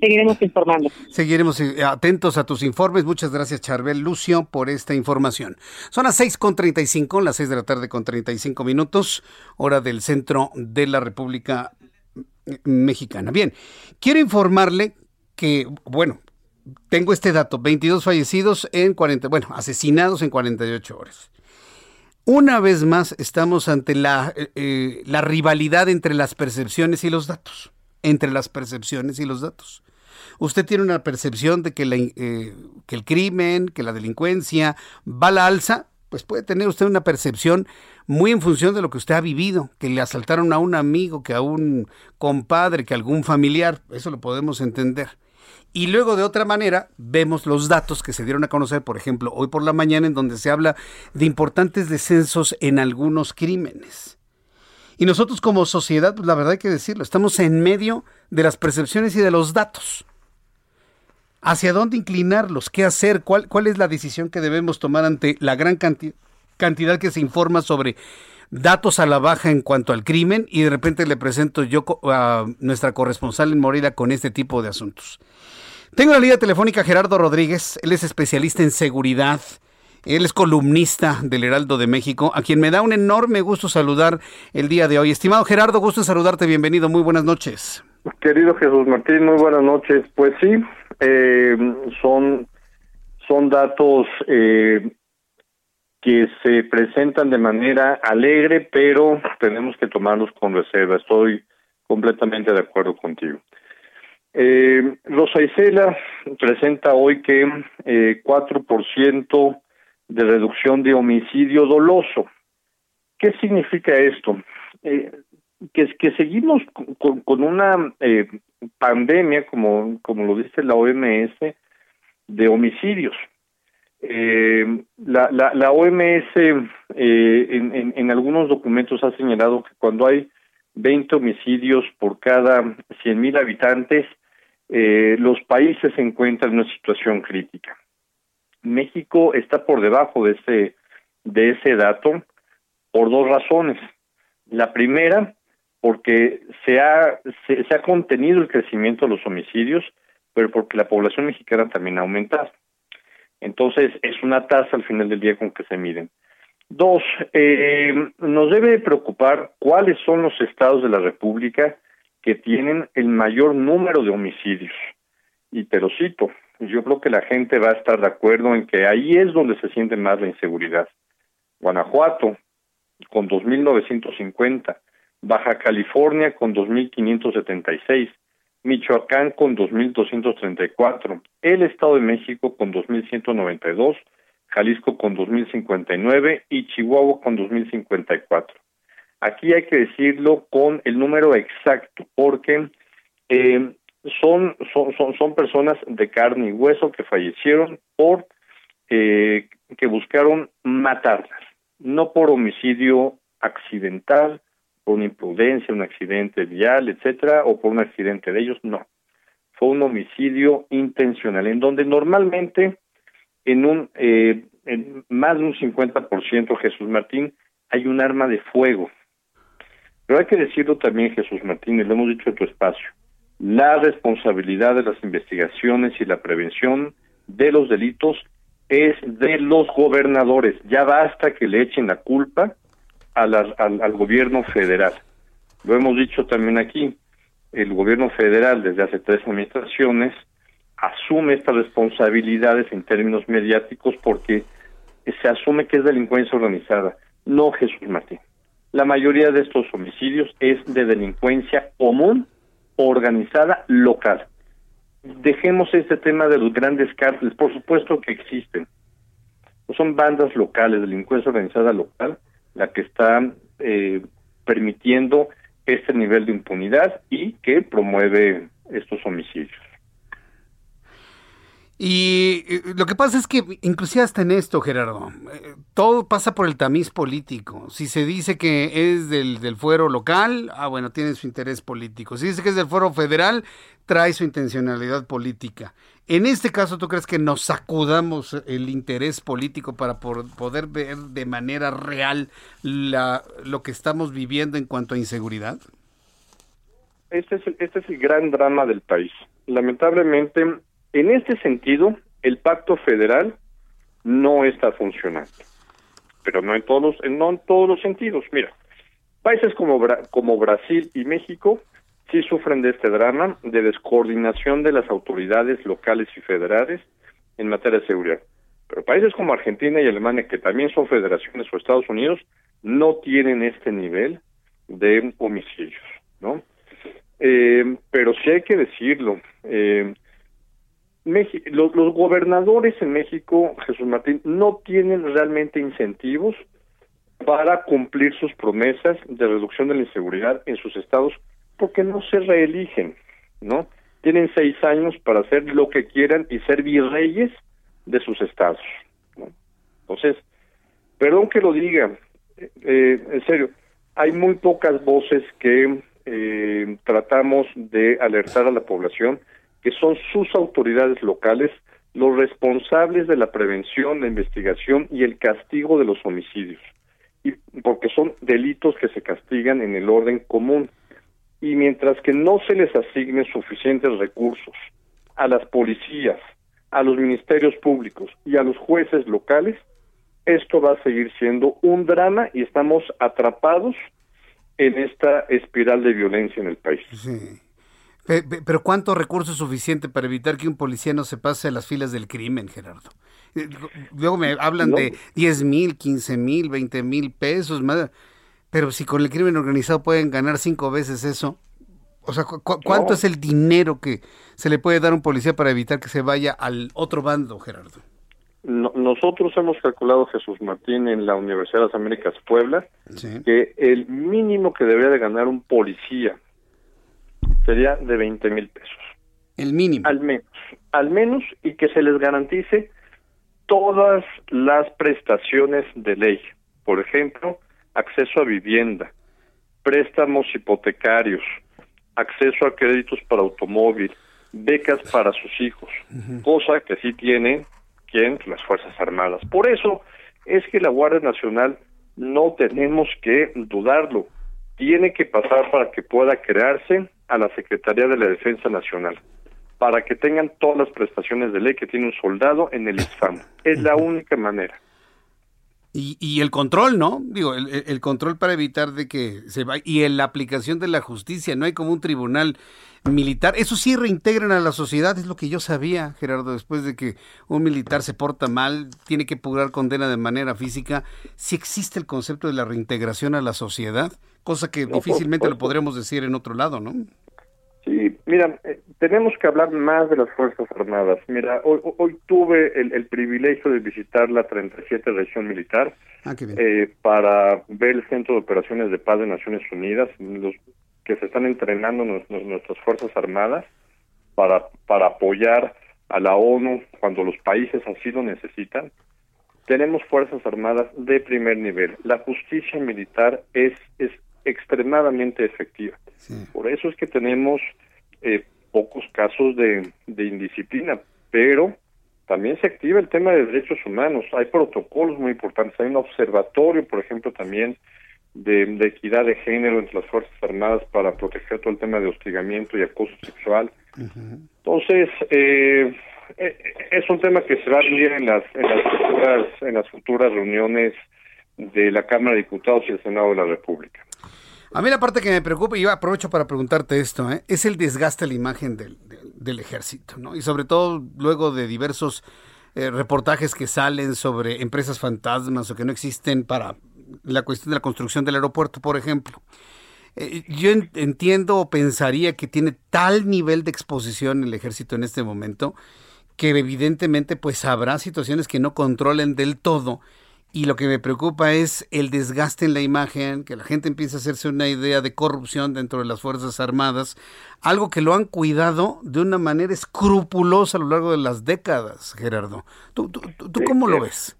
Seguiremos informando. Seguiremos eh, atentos a tus informes. Muchas gracias, Charbel Lucio, por esta información. Son las 6.35, las 6 de la tarde con 35 minutos, hora del centro de la República mexicana. Bien, quiero informarle que, bueno, tengo este dato, 22 fallecidos en 40, bueno, asesinados en 48 horas. Una vez más estamos ante la, eh, eh, la rivalidad entre las percepciones y los datos, entre las percepciones y los datos. Usted tiene una percepción de eh, que el crimen, que la delincuencia va a la alza, pues puede tener usted una percepción muy en función de lo que usted ha vivido, que le asaltaron a un amigo, que a un compadre, que a algún familiar, eso lo podemos entender. Y luego de otra manera vemos los datos que se dieron a conocer, por ejemplo, hoy por la mañana en donde se habla de importantes descensos en algunos crímenes. Y nosotros como sociedad, pues la verdad hay que decirlo, estamos en medio de las percepciones y de los datos. ¿Hacia dónde inclinarlos? ¿Qué hacer? ¿Cuál, cuál es la decisión que debemos tomar ante la gran cantidad, que se informa sobre datos a la baja en cuanto al crimen y de repente le presento yo a nuestra corresponsal en Morelia con este tipo de asuntos. Tengo la línea telefónica Gerardo Rodríguez, él es especialista en seguridad, él es columnista del Heraldo de México, a quien me da un enorme gusto saludar el día de hoy. Estimado Gerardo, gusto saludarte, bienvenido, muy buenas noches. Querido Jesús Martín, muy buenas noches. Pues sí, eh, son, son datos eh, que se presentan de manera alegre, pero tenemos que tomarlos con reserva. Estoy completamente de acuerdo contigo. Eh, Rosa Isela presenta hoy que eh, 4% de reducción de homicidio doloso. ¿Qué significa esto? Eh, que, que seguimos con, una eh, pandemia, como, como lo dice la OMS, de homicidios. Eh, la, la, OMS eh, en, en, algunos documentos ha señalado que cuando hay 20 homicidios por cada 100.000 habitantes, los países se encuentran en una situación crítica. México está por debajo de ese, de ese dato por dos razones. La primera, porque se ha, se, ha contenido el crecimiento de los homicidios, pero porque la población mexicana también ha aumentado. Entonces, es una tasa al final del día con que se miden. Dos, eh, nos debe preocupar cuáles son los estados de la República que tienen el mayor número de homicidios. Y pero cito, yo creo que la gente va a estar de acuerdo en que ahí es donde se siente más la inseguridad. Guanajuato, con 2.950, Baja California con 2.576, Michoacán con 2.234, el Estado de México con 2.192, Jalisco con 2.059 y Chihuahua con 2.054. Aquí hay que decirlo con el número exacto, porque eh, son, son, son, son personas de carne y hueso que fallecieron por eh, que buscaron matarlas, no por homicidio accidental, por una imprudencia, un accidente vial, etcétera, o por un accidente de ellos, no. Fue un homicidio intencional, en donde normalmente en un eh, en más de un 50% Jesús Martín hay un arma de fuego. Pero hay que decirlo también, Jesús Martín, y lo hemos dicho en tu espacio, la responsabilidad de las investigaciones y la prevención de los delitos es de los gobernadores. Ya basta que le echen la culpa al, al, gobierno federal. Lo hemos dicho también aquí, el gobierno federal desde hace tres administraciones asume estas responsabilidades en términos mediáticos porque se asume que es delincuencia organizada. No, Jesús Martín. La mayoría de estos homicidios es de delincuencia común, organizada, local. Dejemos este tema de los grandes cárteles, por supuesto que existen. Son bandas locales, delincuencia organizada local, la que está eh, permitiendo este nivel de impunidad y que promueve estos homicidios. Y lo que pasa es que, inclusive hasta en esto, Gerardo, eh, todo pasa por el tamiz político. Si se dice que es del, del fuero local, ah, bueno, tiene su interés político. Si dice que es del fuero federal, trae su intencionalidad política. En este caso, ¿tú crees que nos sacudamos el interés político para poder ver de manera real la, lo que estamos viviendo en cuanto a inseguridad? Este es, este es el gran drama del país. Lamentablemente, en este sentido, el pacto federal no está funcionando, pero no en todos los, no en todos los sentidos. Mira, países como, como Brasil y México sí sufren de este drama de descoordinación de las autoridades locales y federales en materia de seguridad. Pero países como Argentina y Alemania, que también son federaciones o Estados Unidos, no tienen este nivel de homicidios, ¿no? Eh, pero sí hay que decirlo, eh, los, gobernadores en México, Jesús Martín, no tienen realmente incentivos para cumplir sus promesas de reducción de la inseguridad en sus estados porque no se reeligen, ¿no? Tienen seis años para hacer lo que quieran y ser virreyes de sus estados, ¿no? Entonces, perdón que lo diga, eh, en serio, hay muy pocas voces que eh, tratamos de alertar a la población que son sus autoridades locales los responsables de la prevención, la investigación y el castigo de los homicidios, y porque son delitos que se castigan en el orden común. Y mientras que no se les asignen suficientes recursos a las policías, a los ministerios públicos y a los jueces locales, esto va a seguir siendo un drama y estamos atrapados en esta espiral de violencia en el país. Pero ¿cuánto recurso es suficiente para evitar que un policía no se pase a las filas del crimen, Gerardo? Eh, luego me hablan de 10 mil, 15 mil, 20 mil pesos, pero si con el crimen organizado pueden ganar cinco veces eso, o sea, ¿cuánto es el dinero que se le puede dar a un policía para evitar que se vaya al otro bando, Gerardo? nosotros hemos calculado, Jesús Martín, en la Universidad de las Américas Puebla, que el mínimo que debería de ganar un policía sería de 20 mil pesos. El mínimo. Al menos, al menos y que se les garantice todas las prestaciones de ley. Por ejemplo, acceso a vivienda, préstamos hipotecarios, acceso a créditos para automóvil, becas para sus hijos, cosa que sí tienen quien las Fuerzas Armadas. Por eso es que la Guardia Nacional no tenemos que dudarlo, tiene que pasar para que pueda crearse a la Secretaría de la Defensa Nacional para que tengan todas las prestaciones de ley que tiene un soldado en el ISFAM. Es la única manera. Y, y el control, ¿no? Digo, el, control para evitar de que se vaya. Y en la aplicación de la justicia, no hay como un tribunal militar. Eso sí reintegran a la sociedad, es lo que yo sabía, Gerardo, después de que un militar se porta mal, tiene que purgar condena de manera física. Si existe el concepto de la reintegración a la sociedad, cosa que difícilmente lo podremos decir en otro lado, ¿no? Sí, mira, eh, tenemos que hablar más de las Fuerzas Armadas. Mira, hoy, hoy tuve el, privilegio de visitar la 37 Región Militar ah, eh, para ver el Centro de Operaciones de Paz de Naciones Unidas, los que se están entrenando nuestras Fuerzas Armadas. para, para apoyar a la ONU cuando los países así lo necesitan, tenemos Fuerzas Armadas de primer nivel. La justicia militar es, es extremadamente efectiva. Por eso es que tenemos eh, pocos casos de, de indisciplina, pero también se activa el tema de derechos humanos. Hay protocolos muy importantes. Hay un observatorio, por ejemplo, también de, equidad de género entre las Fuerzas Armadas para proteger todo el tema de hostigamiento y acoso sexual. Entonces, eh, eh, es un tema que se va a abrir en las, en las, futuras, en las futuras reuniones de la Cámara de Diputados y el Senado de la República. A mí la parte que me preocupa, y yo aprovecho para preguntarte esto, ¿eh? es el desgaste de la imagen del, del, ejército, ¿no? Y sobre todo luego de diversos eh, reportajes que salen sobre empresas fantasmas o que no existen para la cuestión de la construcción del aeropuerto, por ejemplo. Eh, yo entiendo o pensaría que tiene tal nivel de exposición el ejército en este momento que evidentemente pues habrá situaciones que no controlen del todo y lo que me preocupa es el desgaste en la imagen, que la gente empiece a hacerse una idea de corrupción dentro de las Fuerzas Armadas, algo que lo han cuidado de una manera escrupulosa a lo largo de las décadas, Gerardo. ¿Tú, tú, tú cómo lo ves?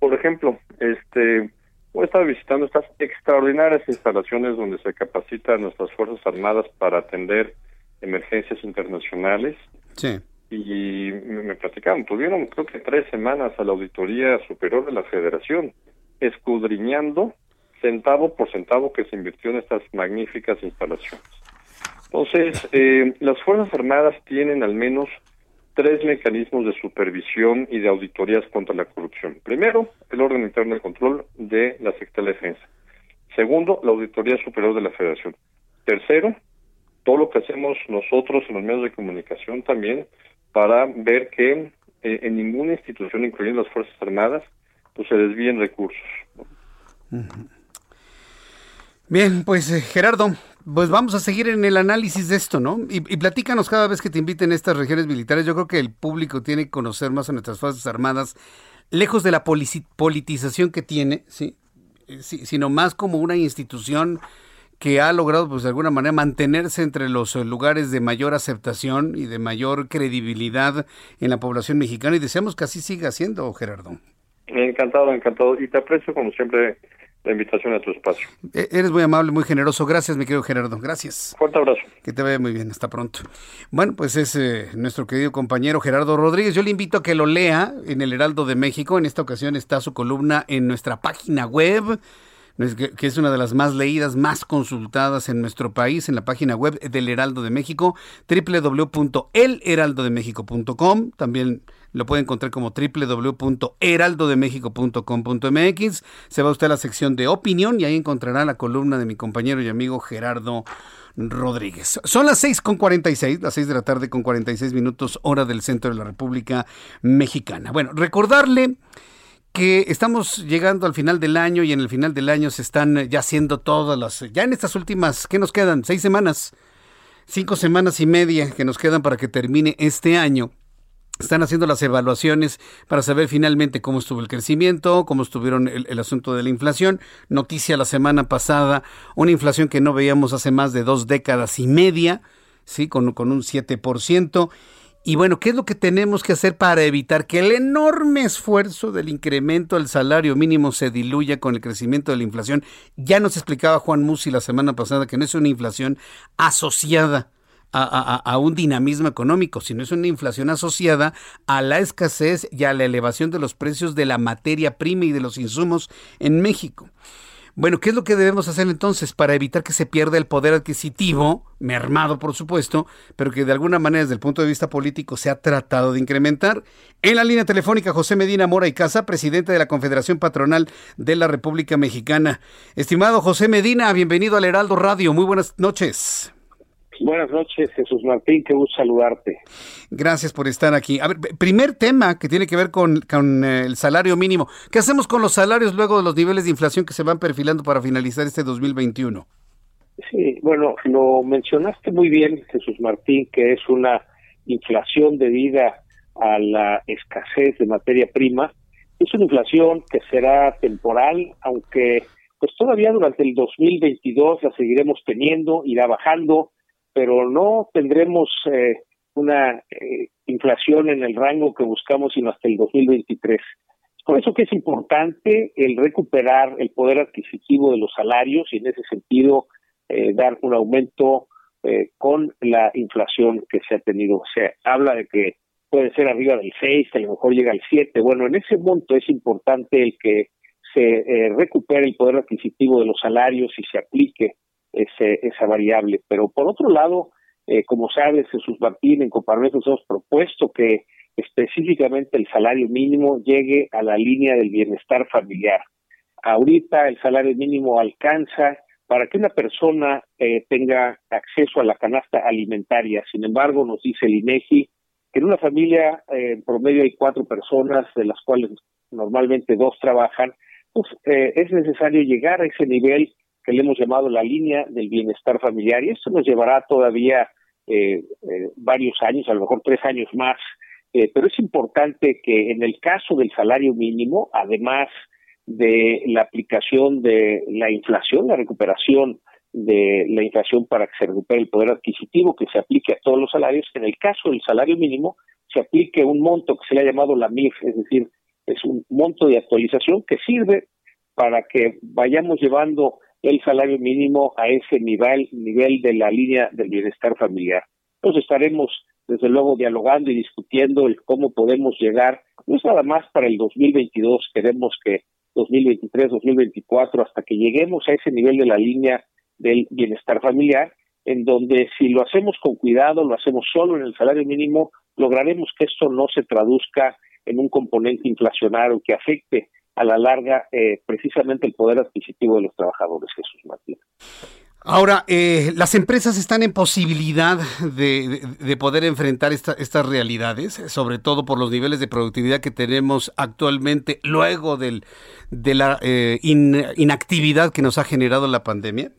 Por ejemplo, este, he estado visitando estas extraordinarias instalaciones donde se capacitan nuestras Fuerzas Armadas para atender emergencias internacionales. Sí y me platicaban, tuvieron creo que tres semanas a la Auditoría Superior de la Federación, escudriñando centavo por centavo que se invirtió en estas magníficas instalaciones. Entonces, eh, las Fuerzas Armadas tienen al menos tres mecanismos de supervisión y de auditorías contra la corrupción. Primero, el orden interno de control de la Secretaría de Defensa. Segundo, la Auditoría Superior de la Federación. Tercero, todo lo que hacemos nosotros en los medios de comunicación también para ver que eh, en ninguna institución, incluyendo las Fuerzas Armadas, pues se desvíen recursos. Bien, pues eh, Gerardo, pues vamos a seguir en el análisis de esto, ¿no? Y, platícanos cada vez que te inviten a estas regiones militares. Yo creo que el público tiene que conocer más a nuestras Fuerzas Armadas, lejos de la politización que tiene. Eh, sí sino más como una institución que ha logrado, pues de alguna manera, mantenerse entre los eh, lugares de mayor aceptación y de mayor credibilidad en la población mexicana y deseamos que así siga siendo, Gerardo. Encantado, encantado. Y te aprecio, como siempre, la invitación a tu espacio. E-, eres muy amable, muy generoso. Gracias, mi querido Gerardo. Gracias. Fuerte abrazo. Que te vaya muy bien. Hasta pronto. Bueno, pues es eh, nuestro querido compañero Gerardo Rodríguez. Yo le invito a que lo lea en el Heraldo de México. En esta ocasión está su columna en nuestra página web que es una de las más leídas, más consultadas en nuestro país, en la página web del Heraldo de México, www.elheraldodemexico.com. También lo puede encontrar como www.heraldodemexico.com.mx. Se va usted a la sección de opinión y ahí encontrará la columna de mi compañero y amigo Gerardo Rodríguez. Son las 6 con 46, las 6 de la tarde con 46 minutos, hora del centro de la República Mexicana. Bueno, recordarle que estamos llegando al final del año y en el final del año se están ya haciendo todas las, ya en estas últimas, ¿qué nos quedan? Seis semanas, cinco semanas y media que nos quedan para que termine este año. Están haciendo las evaluaciones para saber finalmente cómo estuvo el crecimiento, cómo estuvieron el, asunto de la inflación. Noticia la semana pasada, una inflación que no veíamos hace más de dos décadas y media, ¿sí? con, con un 7%. Y bueno, ¿qué es lo que tenemos que hacer para evitar que el enorme esfuerzo del incremento del salario mínimo se diluya con el crecimiento de la inflación? Ya nos explicaba Juan Musi la semana pasada que no es una inflación asociada a, un dinamismo económico, sino es una inflación asociada a la escasez y a la elevación de los precios de la materia prima y de los insumos en México. Bueno, ¿qué es lo que debemos hacer entonces para evitar que se pierda el poder adquisitivo, mermado por supuesto, pero que de alguna manera desde el punto de vista político se ha tratado de incrementar? En la línea telefónica, José Medina Mora y Casa, presidente de la Confederación Patronal de la República Mexicana. Estimado José Medina, bienvenido al Heraldo Radio. Muy buenas noches. Buenas noches, Jesús Martín, qué gusto saludarte. Gracias por estar aquí. A ver, primer tema que tiene que ver con, eh, el salario mínimo. ¿Qué hacemos con los salarios luego de los niveles de inflación que se van perfilando para finalizar este 2021? Sí, bueno, lo mencionaste muy bien, Jesús Martín, que es una inflación debida a la escasez de materia prima. Es una inflación que será temporal, aunque pues todavía durante el 2022 la seguiremos teniendo, irá bajando pero no tendremos eh, una eh, inflación en el rango que buscamos sino hasta el 2023. Por eso que es importante el recuperar el poder adquisitivo de los salarios y en ese sentido eh, dar un aumento eh, con la inflación que se ha tenido. Se habla de que puede ser arriba del 6, que a lo mejor llega al 7. Bueno, en ese monto es importante el que se eh, recupere el poder adquisitivo de los salarios y se aplique ese, esa variable. Pero por otro lado, eh, como sabes, Jesús Martín, en Coparmex hemos propuesto que específicamente el salario mínimo llegue a la línea del bienestar familiar. Ahorita el salario mínimo alcanza para que una persona eh, tenga acceso a la canasta alimentaria. Sin embargo, nos dice el INEGI que en una familia eh, en promedio hay cuatro personas, de las cuales normalmente dos trabajan, pues eh, es necesario llegar a ese nivel que le hemos llamado la línea del bienestar familiar y esto nos llevará todavía varios años, a lo mejor tres años más, pero es importante que en el caso del salario mínimo, además de la aplicación de la inflación, la recuperación de la inflación para que se recupere el poder adquisitivo que se aplique a todos los salarios. En el caso del salario mínimo, se aplique un monto que se le ha llamado la MIF, es decir, es un monto de actualización que sirve para que vayamos llevando el salario mínimo a ese nivel, nivel de la línea del bienestar familiar. Entonces estaremos, desde luego, dialogando y discutiendo el cómo podemos llegar, no es nada más para el 2022, queremos que 2023, 2024, hasta que lleguemos a ese nivel de la línea del bienestar familiar, en donde si lo hacemos con cuidado, lo hacemos solo en el salario mínimo, lograremos que esto no se traduzca en un componente inflacionario que afecte a la larga eh, precisamente el poder adquisitivo de los trabajadores, Jesús Martín. Ahora, eh, las empresas están en posibilidad de, poder enfrentar estas realidades, sobre todo por los niveles de productividad que tenemos actualmente luego del, de la eh, inactividad que nos ha generado la pandemia.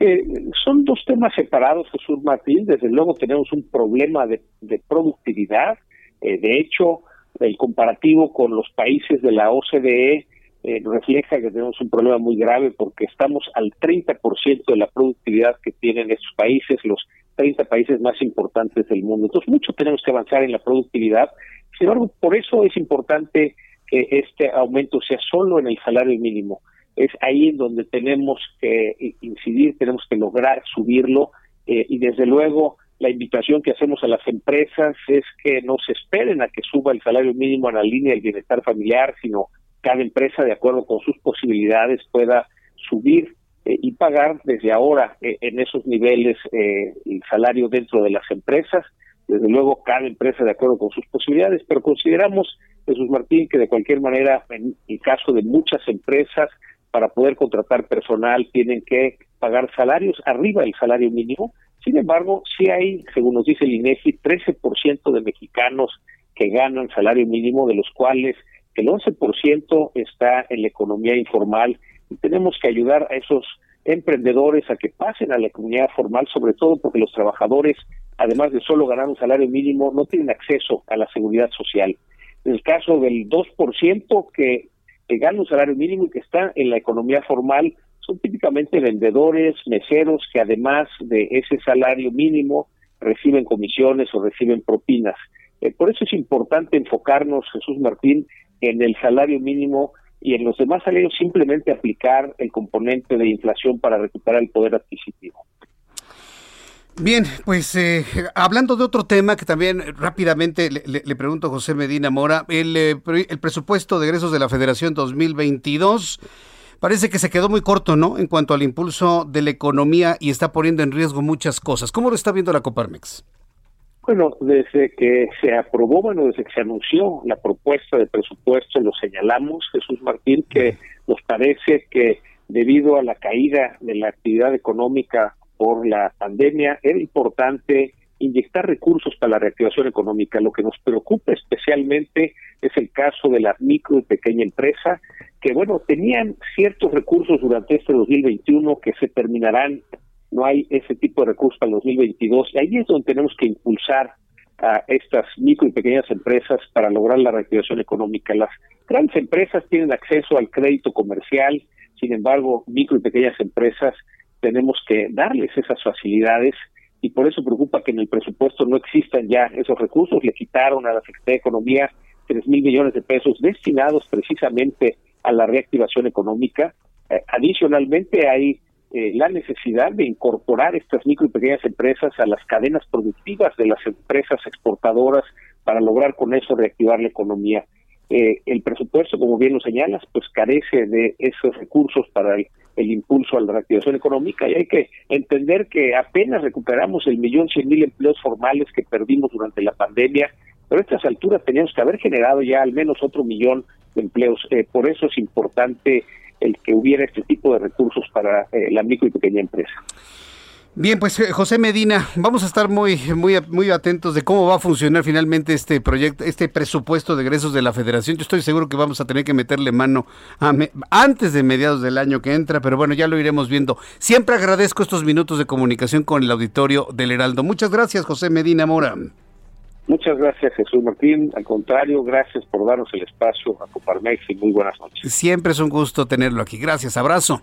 Eh, son dos temas separados, Jesús Martín. Desde luego tenemos un problema de, de productividad. de hecho, el comparativo con los países de la OCDE eh, refleja que tenemos un problema muy grave porque estamos al 30% de la productividad que tienen estos países, los 30 países más importantes del mundo. Entonces, mucho tenemos que avanzar en la productividad. Sin embargo, por eso es importante que este aumento sea solo en el salario mínimo. Es ahí en donde tenemos que incidir, tenemos que lograr subirlo eh, y desde luego la invitación que hacemos a las empresas es que no se esperen a que suba el salario mínimo a la línea del bienestar familiar, sino cada empresa, de acuerdo con sus posibilidades, pueda subir eh, y pagar desde ahora eh, en esos niveles eh, el salario dentro de las empresas. Desde luego, cada empresa de acuerdo con sus posibilidades, pero consideramos, Jesús Martín, que de cualquier manera, en el caso de muchas empresas, para poder contratar personal tienen que pagar salarios arriba del salario mínimo. Sin embargo, sí hay, según nos dice el INEGI, 13% de mexicanos que ganan salario mínimo, de los cuales el 11% está en la economía informal y tenemos que ayudar a esos emprendedores a que pasen a la economía formal, sobre todo porque los trabajadores, además de solo ganar un salario mínimo, no tienen acceso a la seguridad social. En el caso del 2% que, que gana un salario mínimo y que está en la economía formal, son típicamente vendedores, meseros, que además de ese salario mínimo reciben comisiones o reciben propinas. Eh, por eso es importante enfocarnos, Jesús Martín, en el salario mínimo y en los demás salarios simplemente aplicar el componente de inflación para recuperar el poder adquisitivo. Bien, pues eh, hablando de otro tema que también rápidamente le, pregunto a José Medina Mora, el, eh, el, presupuesto de egresos de la Federación 2022 parece que se quedó muy corto, ¿no? En cuanto al impulso de la economía y está poniendo en riesgo muchas cosas. ¿Cómo lo está viendo la Coparmex? Bueno, desde que se aprobó, bueno, desde que se anunció la propuesta de presupuesto, lo señalamos, Jesús Martín, que nos parece que debido a la caída de la actividad económica por la pandemia, era importante inyectar recursos para la reactivación económica. Lo que nos preocupa especialmente es el caso de la micro y pequeña empresa, que bueno, tenían ciertos recursos durante este 2021 que se terminarán no hay ese tipo de recursos para el 2022 y ahí es donde tenemos que impulsar a estas micro y pequeñas empresas para lograr la reactivación económica. Las grandes empresas tienen acceso al crédito comercial, sin embargo, micro y pequeñas empresas tenemos que darles esas facilidades y por eso preocupa que en el presupuesto no existan ya esos recursos. Le quitaron a la Secretaría de Economía tres mil millones de pesos destinados precisamente a la reactivación económica. Eh, adicionalmente hay eh, la necesidad de incorporar estas micro y pequeñas empresas a las cadenas productivas de las empresas exportadoras para lograr con eso reactivar la economía. Eh, el presupuesto, como bien lo señalas, pues carece de esos recursos para el, impulso a la reactivación económica y hay que entender que apenas recuperamos el millón cien mil empleos formales que perdimos durante la pandemia, pero a estas alturas teníamos que haber generado ya al menos otro millón de empleos. Eh, por eso es importante el que hubiera este tipo de recursos para eh, la micro y pequeña empresa. Bien, pues eh, José Medina, vamos a estar muy, muy, muy atentos de cómo va a funcionar finalmente este proyecto, este presupuesto de egresos de la Federación. Yo estoy seguro que vamos a tener que meterle mano antes de mediados del año que entra, pero bueno, ya lo iremos viendo. Siempre agradezco estos minutos de comunicación con el auditorio del Heraldo. Muchas gracias, José Medina Mora. Muchas gracias, Jesús Martín. Al contrario, gracias por darnos el espacio a Coparmex y muy buenas noches. Siempre es un gusto tenerlo aquí. Gracias, abrazo.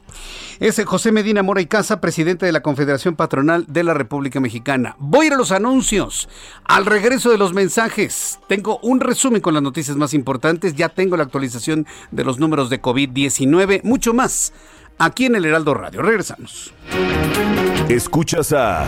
Es José Medina Mora y Casa, presidente de la Confederación Patronal de la República Mexicana. Voy a ir a los anuncios. Al regreso de los mensajes, tengo un resumen con las noticias más importantes. Ya tengo la actualización de los números de COVID-19, mucho más. Aquí en el Heraldo Radio. Regresamos. Escuchas a.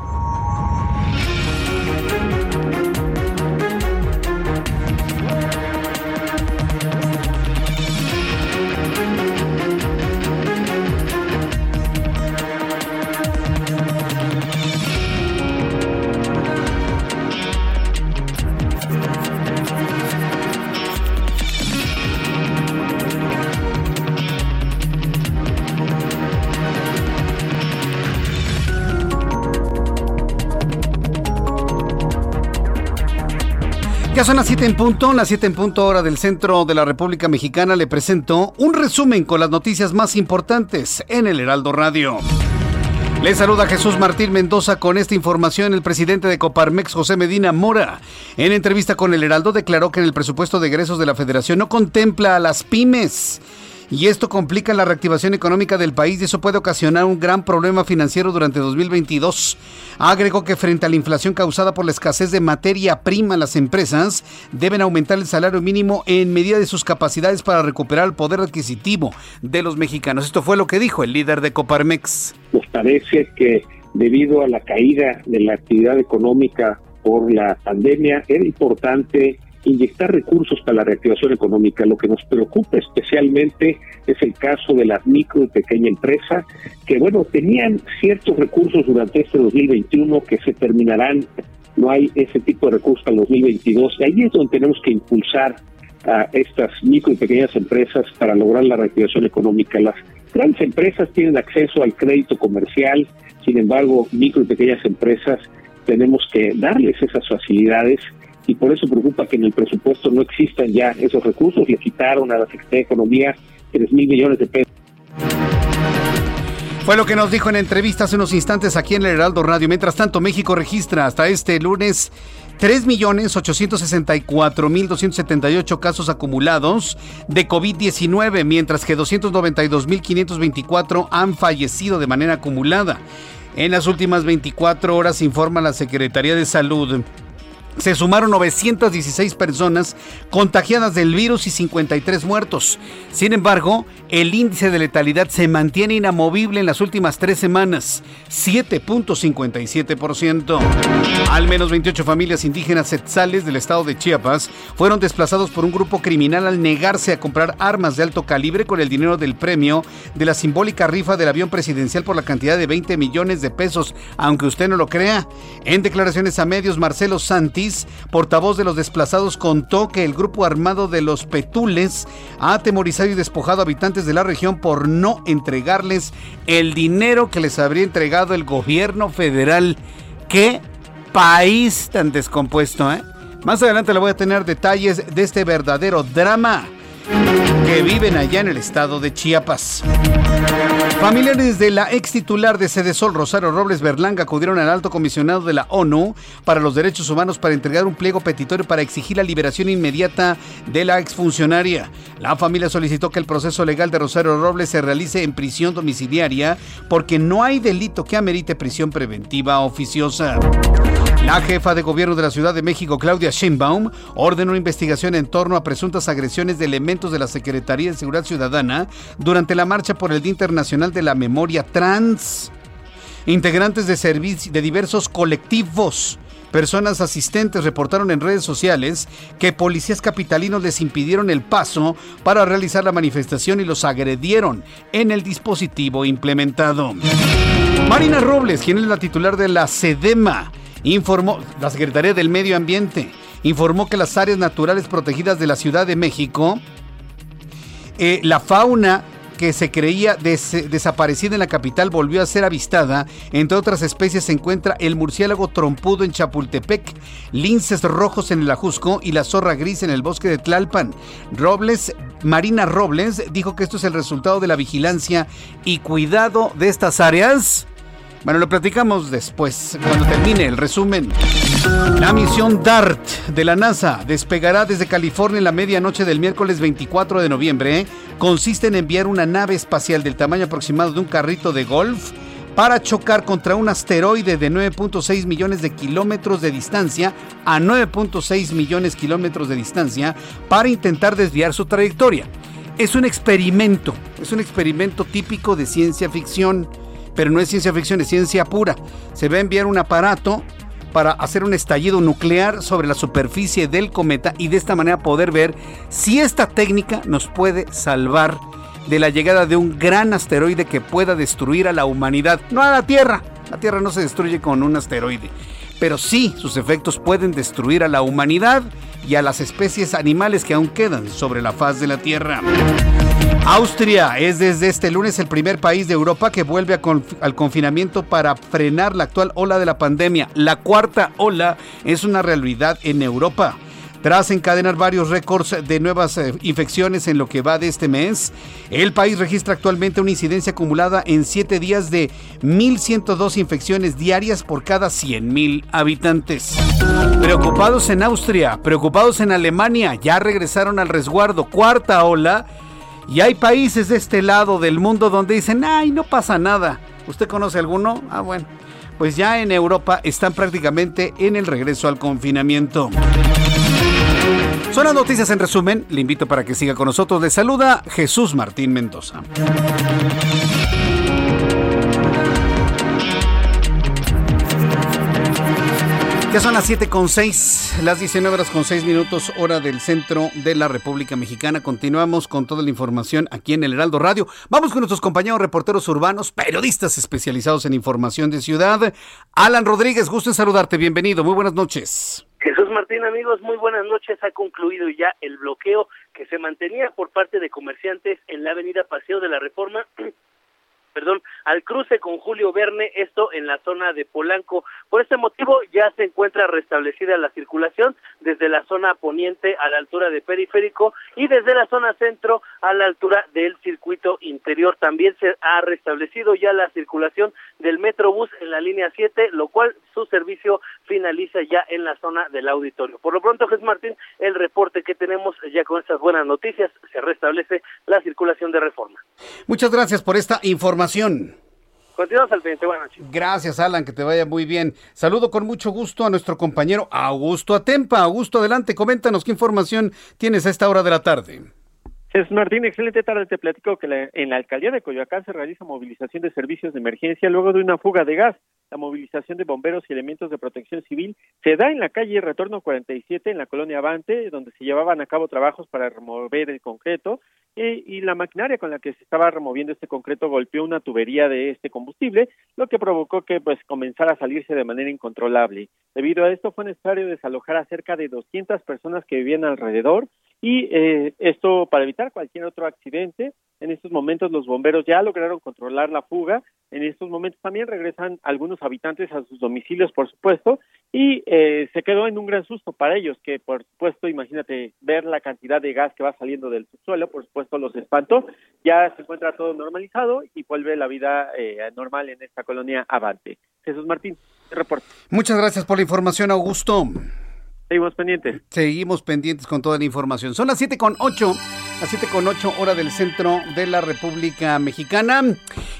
Son las 7 en punto, las 7 en punto hora del centro de la República Mexicana. Le presento un resumen con las noticias más importantes en el Heraldo Radio. Le saluda Jesús Martín Mendoza con esta información. El presidente de Coparmex, José Medina Mora, en entrevista con el Heraldo, declaró que en el presupuesto de egresos de la Federación no contempla a las pymes y esto complica la reactivación económica del país y eso puede ocasionar un gran problema financiero durante 2022. Agregó que frente a la inflación causada por la escasez de materia prima, las empresas deben aumentar el salario mínimo en medida de sus capacidades para recuperar el poder adquisitivo de los mexicanos. Esto fue lo que dijo el líder de Coparmex. Nos parece que debido a la caída de la actividad económica por la pandemia, era importante inyectar recursos para la reactivación económica. Lo que nos preocupa especialmente es el caso de la micro y pequeña empresa, que bueno, tenían ciertos recursos durante este 2021 que se terminarán, no hay ese tipo de recursos para el 2022, y ahí es donde tenemos que impulsar a estas micro y pequeñas empresas para lograr la reactivación económica. Las grandes empresas tienen acceso al crédito comercial, sin embargo, micro y pequeñas empresas tenemos que darles esas facilidades y por eso preocupa que en el presupuesto no existan ya esos recursos. Le quitaron a la Secretaría de Economía 3 mil millones de pesos. Fue lo que nos dijo en entrevista hace unos instantes aquí en el Heraldo Radio. Mientras tanto, México registra hasta este lunes 3.864.278 casos acumulados de COVID-19, mientras que 292.524 han fallecido de manera acumulada. En las últimas 24 horas, informa la Secretaría de Salud se sumaron 916 personas contagiadas del virus y 53 muertos. Sin embargo, el índice de letalidad se mantiene inamovible en las últimas tres semanas, 7.57%. Al menos 28 familias indígenas etzales del estado de Chiapas fueron desplazados por un grupo criminal al negarse a comprar armas de alto calibre con el dinero del premio de la simbólica rifa del avión presidencial por la cantidad de 20 millones de pesos, aunque usted no lo crea. En declaraciones a medios, Marcelo Santi portavoz de los desplazados, contó que el grupo armado de los Petules ha atemorizado y despojado a habitantes de la región por no entregarles el dinero que les habría entregado el gobierno federal. ¡Qué país tan descompuesto, eh! Más adelante le voy a tener detalles de este verdadero drama. que viven allá en el estado de Chiapas. Familiares de la ex titular de Sol, Rosario Robles Berlanga, acudieron al alto comisionado de la ONU para los Derechos Humanos para entregar un pliego petitorio para exigir la liberación inmediata de la exfuncionaria. La familia solicitó que el proceso legal de Rosario Robles se realice en prisión domiciliaria porque no hay delito que amerite prisión preventiva oficiosa. La jefa de gobierno de la Ciudad de México, Claudia Sheinbaum, ordenó una investigación en torno a presuntas agresiones de elementos de la Secretaría de Seguridad Ciudadana durante la marcha por el Día Internacional de la Memoria Trans. Integrantes de, de diversos colectivos Personas asistentes reportaron en redes sociales que policías capitalinos les impidieron el paso para realizar la manifestación y los agredieron en el dispositivo implementado. Marina Robles, quien es la titular de la SEDEMA, informó, la Secretaría del Medio Ambiente, informó que las áreas naturales protegidas de la Ciudad de México, eh, la fauna que se creía desaparecida en la capital volvió a ser avistada. Entre otras especies se encuentra el murciélago trompudo en Chapultepec, linces rojos en el Ajusco y la zorra gris en el bosque de Tlalpan. Robles, Marina Robles, dijo que esto es el resultado de la vigilancia y cuidado de estas áreas bueno, lo platicamos después, cuando termine el resumen. La misión DART de la NASA despegará desde California en la medianoche del miércoles 24 de noviembre. Consiste en enviar una nave espacial del tamaño aproximado de un carrito de golf para chocar contra un asteroide de 9.6 millones de kilómetros de distancia a 9.6 millones de kilómetros de distancia para intentar desviar su trayectoria. Es un experimento, es un experimento típico de ciencia ficción pero no es ciencia ficción, es ciencia pura. Se va a enviar un aparato para hacer un estallido nuclear sobre la superficie del cometa y de esta manera poder ver si esta técnica nos puede salvar de la llegada de un gran asteroide que pueda destruir a la humanidad, no a la Tierra. La Tierra no se destruye con un asteroide, pero sí sus efectos pueden destruir a la humanidad y a las especies animales que aún quedan sobre la faz de la Tierra. Austria es desde este lunes el primer país de Europa que vuelve al confinamiento para frenar la actual ola de la pandemia. La cuarta ola es una realidad en Europa. Tras encadenar varios récords de nuevas eh, infecciones en lo que va de este mes, el país registra actualmente una incidencia acumulada en siete días de 1.102 infecciones diarias por cada 100.000 habitantes. Preocupados en Austria, preocupados en Alemania, ya regresaron al resguardo. Cuarta ola y hay países de este lado del mundo donde dicen, ay, no pasa nada. ¿Usted conoce alguno? Ah, bueno. Pues ya en Europa están prácticamente en el regreso al confinamiento. Son las noticias en resumen. Le invito para que siga con nosotros. Le saluda Jesús Martín Mendoza. Ya son las 7 con 6, las 19 horas con 6 minutos, hora del centro de la República Mexicana. Continuamos con toda la información aquí en el Heraldo Radio. Vamos con nuestros compañeros reporteros urbanos, periodistas especializados en información de ciudad. Alan Rodríguez, gusto en saludarte, bienvenido, muy buenas noches. Jesús Martín, amigos, muy buenas noches. Ha concluido ya el bloqueo que se mantenía por parte de comerciantes en la avenida Paseo de la Reforma <clears throat> perdón, al cruce con Julio Verne, esto en la zona de Polanco. Por este motivo ya se encuentra restablecida la circulación desde la zona poniente a la altura de Periférico y desde la zona centro a la altura del circuito interior. También se ha restablecido ya la circulación del Metrobús en la línea 7, lo cual su servicio finaliza ya en la zona del auditorio. Por lo pronto, Jesús Martín, el reporte que tenemos ya con estas buenas noticias, se restablece la circulación de reforma. Muchas gracias por esta información Continuamos al frente, buenas noches. Gracias, Alan, que te vaya muy bien. Saludo con mucho gusto a nuestro compañero Augusto Atempa. Augusto, adelante, coméntanos qué información tienes a esta hora de la tarde. Jesús Martín, excelente tarde. Te platico que en la alcaldía de Coyoacán se realiza movilización de servicios de emergencia luego de una fuga de gas. La movilización de bomberos y elementos de protección civil se da en la calle Retorno 47, en la colonia Avante, donde se llevaban a cabo trabajos para remover el concreto y la maquinaria con la que se estaba removiendo este concreto golpeó una tubería de este combustible, lo que provocó que pues comenzara a salirse de manera incontrolable. Debido a esto fue necesario desalojar a cerca de 200 personas que vivían alrededor y eh, esto para evitar cualquier otro accidente. En estos momentos los bomberos ya lograron controlar la fuga. En estos momentos también regresan algunos habitantes a sus domicilios, por supuesto, y eh, se quedó en un gran susto para ellos, que por supuesto, imagínate ver la cantidad de gas que va saliendo del subsuelo, por supuesto los espantó. Ya se encuentra todo normalizado y vuelve la vida eh, normal en esta colonia Avante. Jesús Martín, reporte. Muchas gracias por la información, Augusto. Seguimos pendientes. Seguimos pendientes con toda la información. Son las siete con ocho, las siete con ocho hora del centro de la República Mexicana.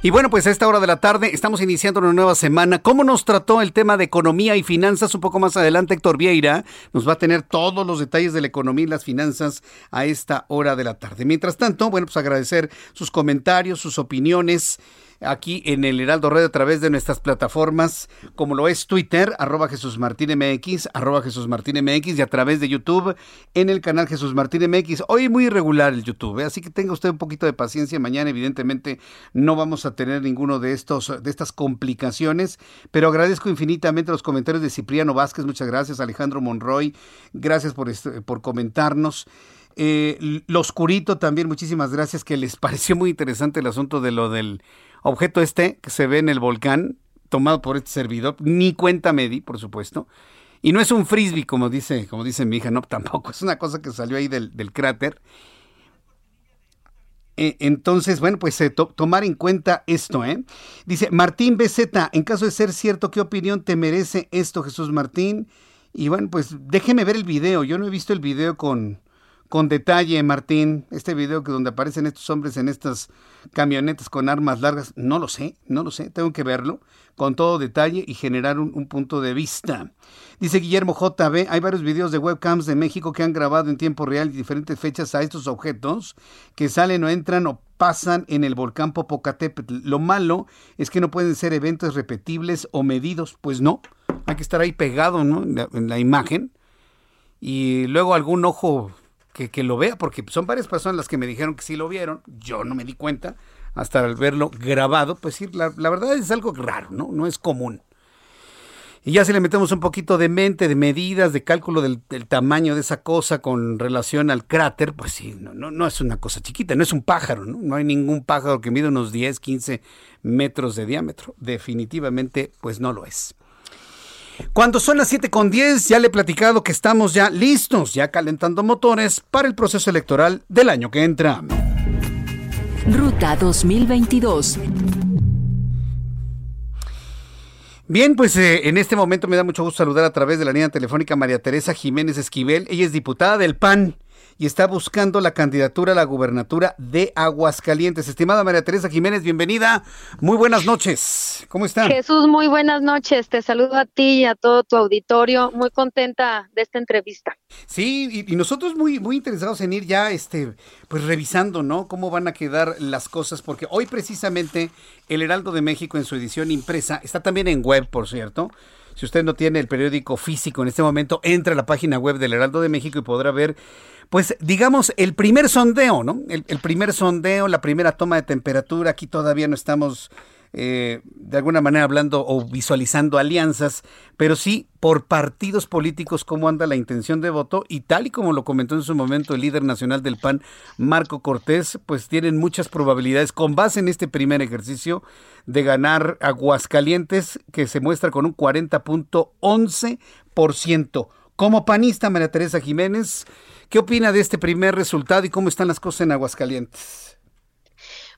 Y bueno, pues a esta hora de la tarde estamos iniciando una nueva semana. ¿Cómo nos trató el tema de economía y finanzas? Un poco más adelante, Héctor Vieira nos va a tener todos los detalles de la economía y las finanzas a esta hora de la tarde. Mientras tanto, bueno, pues agradecer sus comentarios, sus opiniones aquí en el Heraldo Red a través de nuestras plataformas, como lo es Twitter, arroba Jesús Martín MX, arroba Jesús Martín MX, y a través de YouTube en el canal Jesús Martín MX. Hoy muy irregular el YouTube, ¿eh? así que tenga usted un poquito de paciencia. Mañana, evidentemente, no vamos a tener ninguno de estos, de estas complicaciones, pero agradezco infinitamente los comentarios de Cipriano Vázquez, muchas gracias, Alejandro Monroy, gracias por, este, por comentarnos. Eh, lo oscurito también, muchísimas gracias, que les <laughs> pareció muy interesante el asunto de lo del objeto este que se ve en el volcán, tomado por este servidor, ni cuenta me di, por supuesto. Y no es un frisbee, como dice, como dice mi hija, no, <laughs> tampoco, es una cosa que salió ahí del, cráter. E, entonces, bueno, pues eh, tomar en cuenta esto, ¿eh? Dice Martín BZ, en caso de ser cierto, ¿qué opinión te merece esto, Jesús Martín? Y bueno, pues déjeme ver el video. Yo no he visto el video con, con detalle, Martín, este video que donde aparecen estos hombres en estas camionetas con armas largas, no lo sé, no lo sé, tengo que verlo con todo detalle y generar un, punto de vista. Dice Guillermo JB, hay varios videos de webcams de México que han grabado en tiempo real y diferentes fechas a estos objetos que salen o entran o pasan en el volcán Popocatépetl. Lo malo es que no pueden ser eventos repetibles o medidos, pues no, hay que estar ahí pegado ¿no? en la imagen y luego algún ojo que, lo vea, porque son varias personas las que me dijeron que sí lo vieron, yo no me di cuenta hasta al verlo grabado, pues sí, la, verdad es algo raro, ¿no? No es común. Y ya si le metemos un poquito de mente, de medidas, de cálculo del, tamaño de esa cosa con relación al cráter, pues sí, no, no, no, es una cosa chiquita, no es un pájaro, ¿no? No hay ningún pájaro que mida unos 10, 15 metros de diámetro. Definitivamente, pues no lo es. Cuando son las 7 con 10, ya le he platicado que estamos ya listos, ya calentando motores para el proceso electoral del año que entra. Ruta 2022. Bien, pues eh, en este momento me da mucho gusto saludar a través de la línea telefónica María Teresa Jiménez Esquivel. Ella es diputada del PAN y está buscando la candidatura a la gubernatura de Aguascalientes. Estimada María Teresa Jiménez, bienvenida. Muy buenas noches. ¿Cómo están? Jesús, muy buenas noches. Te saludo a ti y a todo tu auditorio. Muy contenta de esta entrevista. Sí, y, nosotros muy, muy interesados en ir ya, este, pues revisando, ¿no? Cómo van a quedar las cosas, porque hoy precisamente el Heraldo de México en su edición impresa está también en web, por cierto si usted no tiene el periódico físico en este momento, entre a la página web del Heraldo de México y podrá ver, pues digamos, el primer sondeo, ¿no? El, el primer sondeo, la primera toma de temperatura. Aquí todavía no estamos eh, de alguna manera hablando o visualizando alianzas, pero sí por partidos políticos cómo anda la intención de voto y tal y como lo comentó en su momento el líder nacional del PAN, Marco Cortés, pues tienen muchas probabilidades con base en este primer ejercicio de ganar Aguascalientes que se muestra con un 40.11%. Como panista, María Teresa Jiménez, ¿qué opina de este primer resultado y cómo están las cosas en Aguascalientes?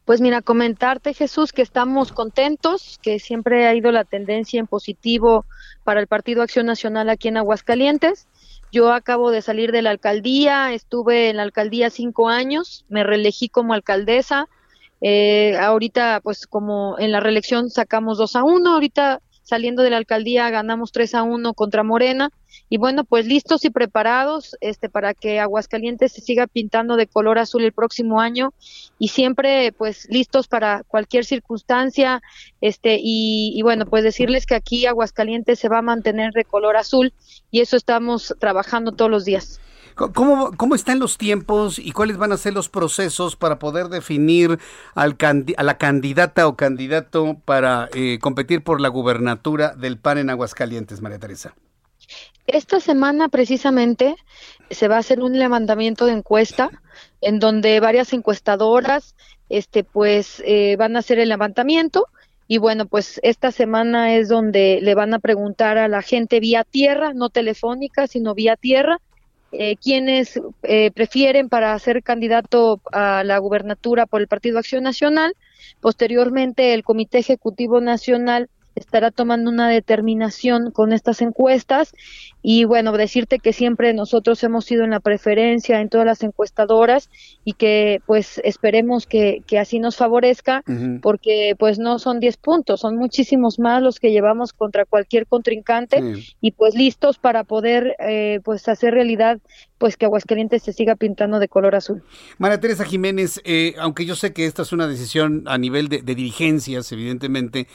Pues mira, comentarte Jesús que estamos contentos, que siempre ha ido la tendencia en positivo para el Partido Acción Nacional aquí en Aguascalientes. Yo acabo de salir de la alcaldía, estuve en la alcaldía cinco años, me reelegí como alcaldesa. Eh, ahorita, pues como en la reelección sacamos dos a uno, ahorita saliendo de la alcaldía ganamos 3 a 1 contra Morena y bueno, pues listos y preparados este para que Aguascalientes se siga pintando de color azul el próximo año y siempre pues listos para cualquier circunstancia este y, bueno, pues decirles que aquí Aguascalientes se va a mantener de color azul y eso estamos trabajando todos los días. ¿Cómo, ¿Cómo están los tiempos y cuáles van a ser los procesos para poder definir al a la candidata o candidato para eh, competir por la gubernatura del PAN en Aguascalientes, María Teresa? Esta semana precisamente se va a hacer un levantamiento de encuesta en donde varias encuestadoras este pues eh, van a hacer el levantamiento y bueno pues esta semana es donde le van a preguntar a la gente vía tierra no telefónica sino vía tierra eh, quienes eh, prefieren para ser candidato a la gubernatura por el Partido Acción Nacional. Posteriormente, el Comité Ejecutivo Nacional estará tomando una determinación con estas encuestas. Y bueno, decirte que siempre nosotros hemos sido en la preferencia en todas las encuestadoras y que pues esperemos que, que así nos favorezca porque pues no son 10 puntos, son muchísimos más los que llevamos contra cualquier contrincante y pues listos para poder eh, pues hacer realidad pues que Aguascalientes se siga pintando de color azul. María Teresa Jiménez, eh, aunque yo sé que esta es una decisión a nivel de, de dirigencias, evidentemente,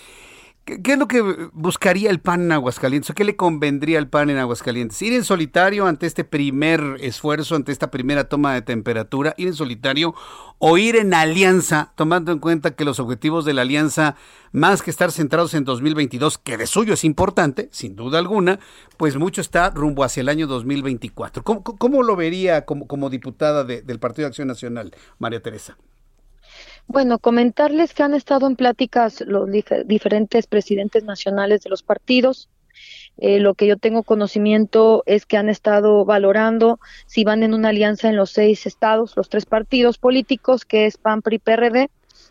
¿Qué, es lo que buscaría el PAN en Aguascalientes? ¿Qué le convendría al PAN en Aguascalientes? ¿Ir en solitario ante este primer esfuerzo, ante esta primera toma de temperatura? ¿Ir en solitario o ir en alianza, tomando en cuenta que los objetivos de la alianza, más que estar centrados en 2022, que de suyo es importante, sin duda alguna, pues mucho está rumbo hacia el año 2024? ¿Cómo, cómo lo vería como, como diputada del Partido de Acción Nacional, María Teresa? Bueno, comentarles que han estado en pláticas los diferentes presidentes nacionales de los partidos. Eh, lo que yo tengo conocimiento es que han estado valorando si van en una alianza en los seis estados, los tres partidos políticos, que es PAN, PRI, PRD,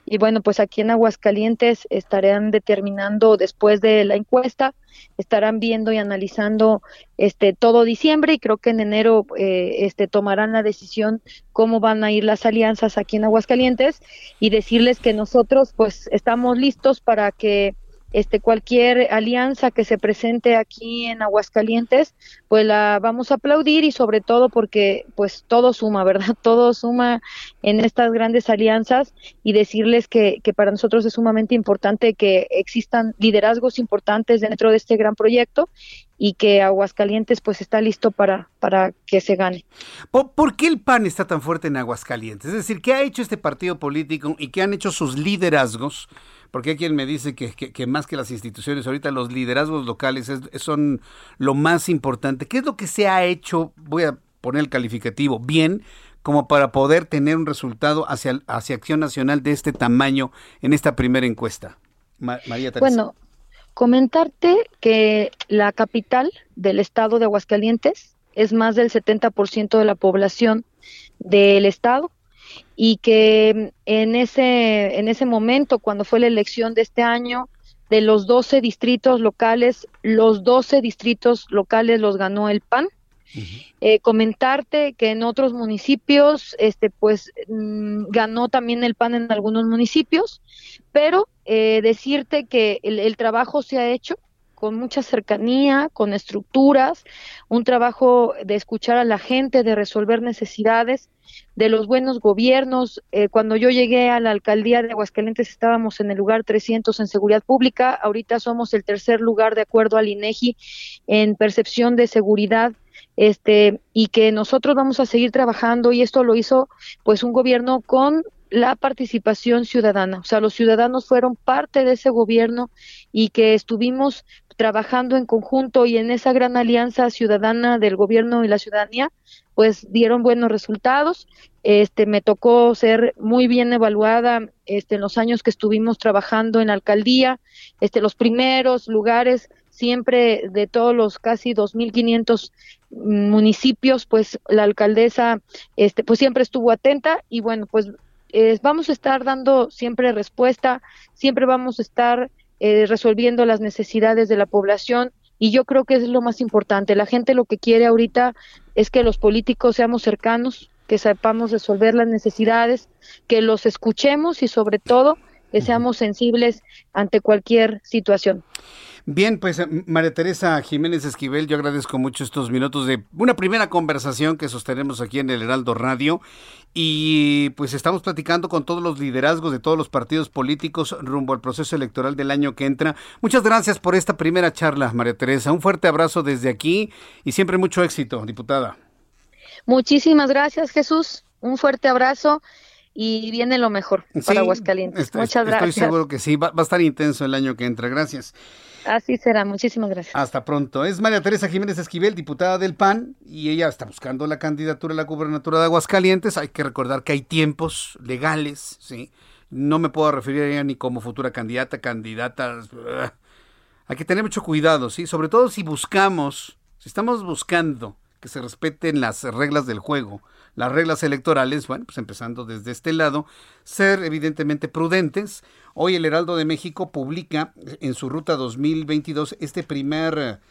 y bueno, pues aquí en Aguascalientes estarán determinando después de la encuesta, estarán viendo y analizando este todo diciembre y creo que en enero eh, este tomarán la decisión cómo van a ir las alianzas aquí en Aguascalientes y decirles que nosotros pues estamos listos para que este cualquier alianza que se presente aquí en Aguascalientes, pues la vamos a aplaudir y sobre todo porque pues todo suma, ¿verdad? <laughs> Todo suma en estas grandes alianzas y decirles que, que para nosotros es sumamente importante que existan liderazgos importantes dentro de este gran proyecto y que Aguascalientes pues está listo para, para que se gane. ¿Por, qué el PAN está tan fuerte en Aguascalientes? Es decir, ¿qué ha hecho este partido político y qué han hecho sus liderazgos? Porque hay quien me dice que, más que las instituciones, ahorita los liderazgos locales son lo más importante. ¿Qué es lo que se ha hecho, voy a poner el calificativo, bien, como para poder tener un resultado hacia, hacia Acción Nacional de este tamaño en esta primera encuesta? María Teresa. Bueno, Comentarte que la capital del estado de Aguascalientes es más del 70% de la población del estado y que en ese en ese momento cuando fue la elección de este año de los 12 distritos locales, los 12 distritos locales los ganó el PAN eh, comentarte que en otros municipios, este, pues mm, ganó también el PAN en algunos municipios, pero eh, decirte que el, trabajo se ha hecho con mucha cercanía, con estructuras, un trabajo de escuchar a la gente, de resolver necesidades, de los buenos gobiernos. Eh, cuando yo llegué a la alcaldía de Aguascalientes estábamos en el lugar 300 en seguridad pública, ahorita somos el tercer lugar de acuerdo al INEGI en percepción de seguridad este y que nosotros vamos a seguir trabajando y esto lo hizo pues un gobierno con la participación ciudadana, o sea, los ciudadanos fueron parte de ese gobierno y que estuvimos trabajando en conjunto y en esa gran alianza ciudadana del gobierno y la ciudadanía, pues dieron buenos resultados. Este me tocó ser muy bien evaluada este en los años que estuvimos trabajando en la alcaldía, este los primeros lugares siempre de todos los casi 2.500 municipios, pues la alcaldesa, este, pues siempre estuvo atenta y bueno, pues eh, vamos a estar dando siempre respuesta, siempre vamos a estar eh, resolviendo las necesidades de la población y yo creo que es lo más importante. La gente lo que quiere ahorita es que los políticos seamos cercanos, que sepamos resolver las necesidades, que los escuchemos y sobre todo que seamos sensibles ante cualquier situación. Bien, pues eh, María Teresa Jiménez Esquivel, yo agradezco mucho estos minutos de una primera conversación que sostenemos aquí en el Heraldo Radio y pues estamos platicando con todos los liderazgos de todos los partidos políticos rumbo al proceso electoral del año que entra. Muchas gracias por esta primera charla, María Teresa. Un fuerte abrazo desde aquí y siempre mucho éxito, diputada. Muchísimas gracias, Jesús. Un fuerte abrazo y viene lo mejor para Aguascalientes. Muchas gracias. Estoy seguro que sí, va, a estar intenso el año que entra. Gracias. Así será, muchísimas gracias. Hasta pronto. Es María Teresa Jiménez Esquivel, diputada del PAN, y ella está buscando la candidatura a la gubernatura de Aguascalientes. Hay que recordar que hay tiempos legales, ¿sí? No me puedo referir a ella ni como futura candidata, candidata. Hay que tener mucho cuidado, ¿sí? Sobre todo si buscamos, si estamos buscando que se respeten las reglas del juego, las reglas electorales, bueno, pues empezando desde este lado, ser evidentemente prudentes. Hoy el Heraldo de México publica en su ruta 2022 este primer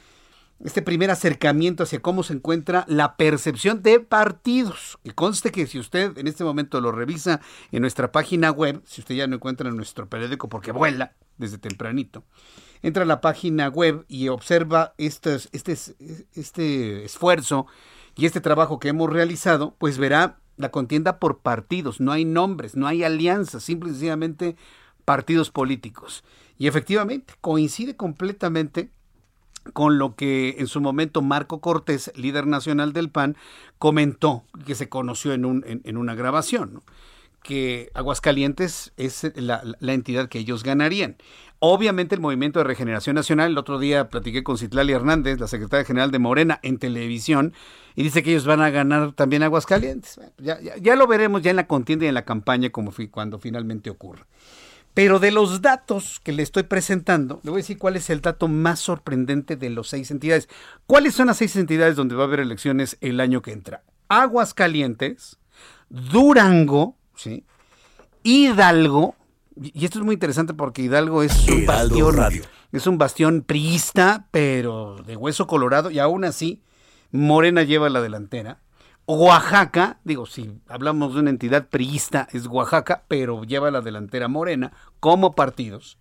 este primer acercamiento hacia cómo se encuentra la percepción de partidos. Y conste que si usted en este momento lo revisa en nuestra página web, si usted ya no encuentra en nuestro periódico porque vuela desde tempranito, entra a la página web y observa este, este esfuerzo y este trabajo que hemos realizado, pues verá la contienda por partidos. No hay nombres, no hay alianzas, simple y sencillamente partidos políticos. Y efectivamente coincide completamente con lo que en su momento Marco Cortés, líder nacional del PAN, comentó, que se conoció en, un, en, una grabación, que Aguascalientes es la, la, entidad que ellos ganarían. Obviamente el Movimiento de Regeneración Nacional, el otro día platiqué con Citlali Hernández, la secretaria general de Morena, en televisión, y dice que ellos van a ganar también Aguascalientes. Ya, ya, lo veremos ya en la contienda y en la campaña como cuando finalmente ocurra. Pero de los datos que le estoy presentando, le voy a decir cuál es el dato más sorprendente de los seis entidades. ¿Cuáles son las seis entidades donde va a haber elecciones el año que entra? Aguascalientes, Durango, ¿sí? Hidalgo, y esto es muy interesante porque Hidalgo es un bastión, es un bastión priista, pero de hueso colorado, y aún así Morena lleva la delantera. Oaxaca, digo, si hablamos de una entidad priista, es Oaxaca, pero lleva la delantera Morena como partidos.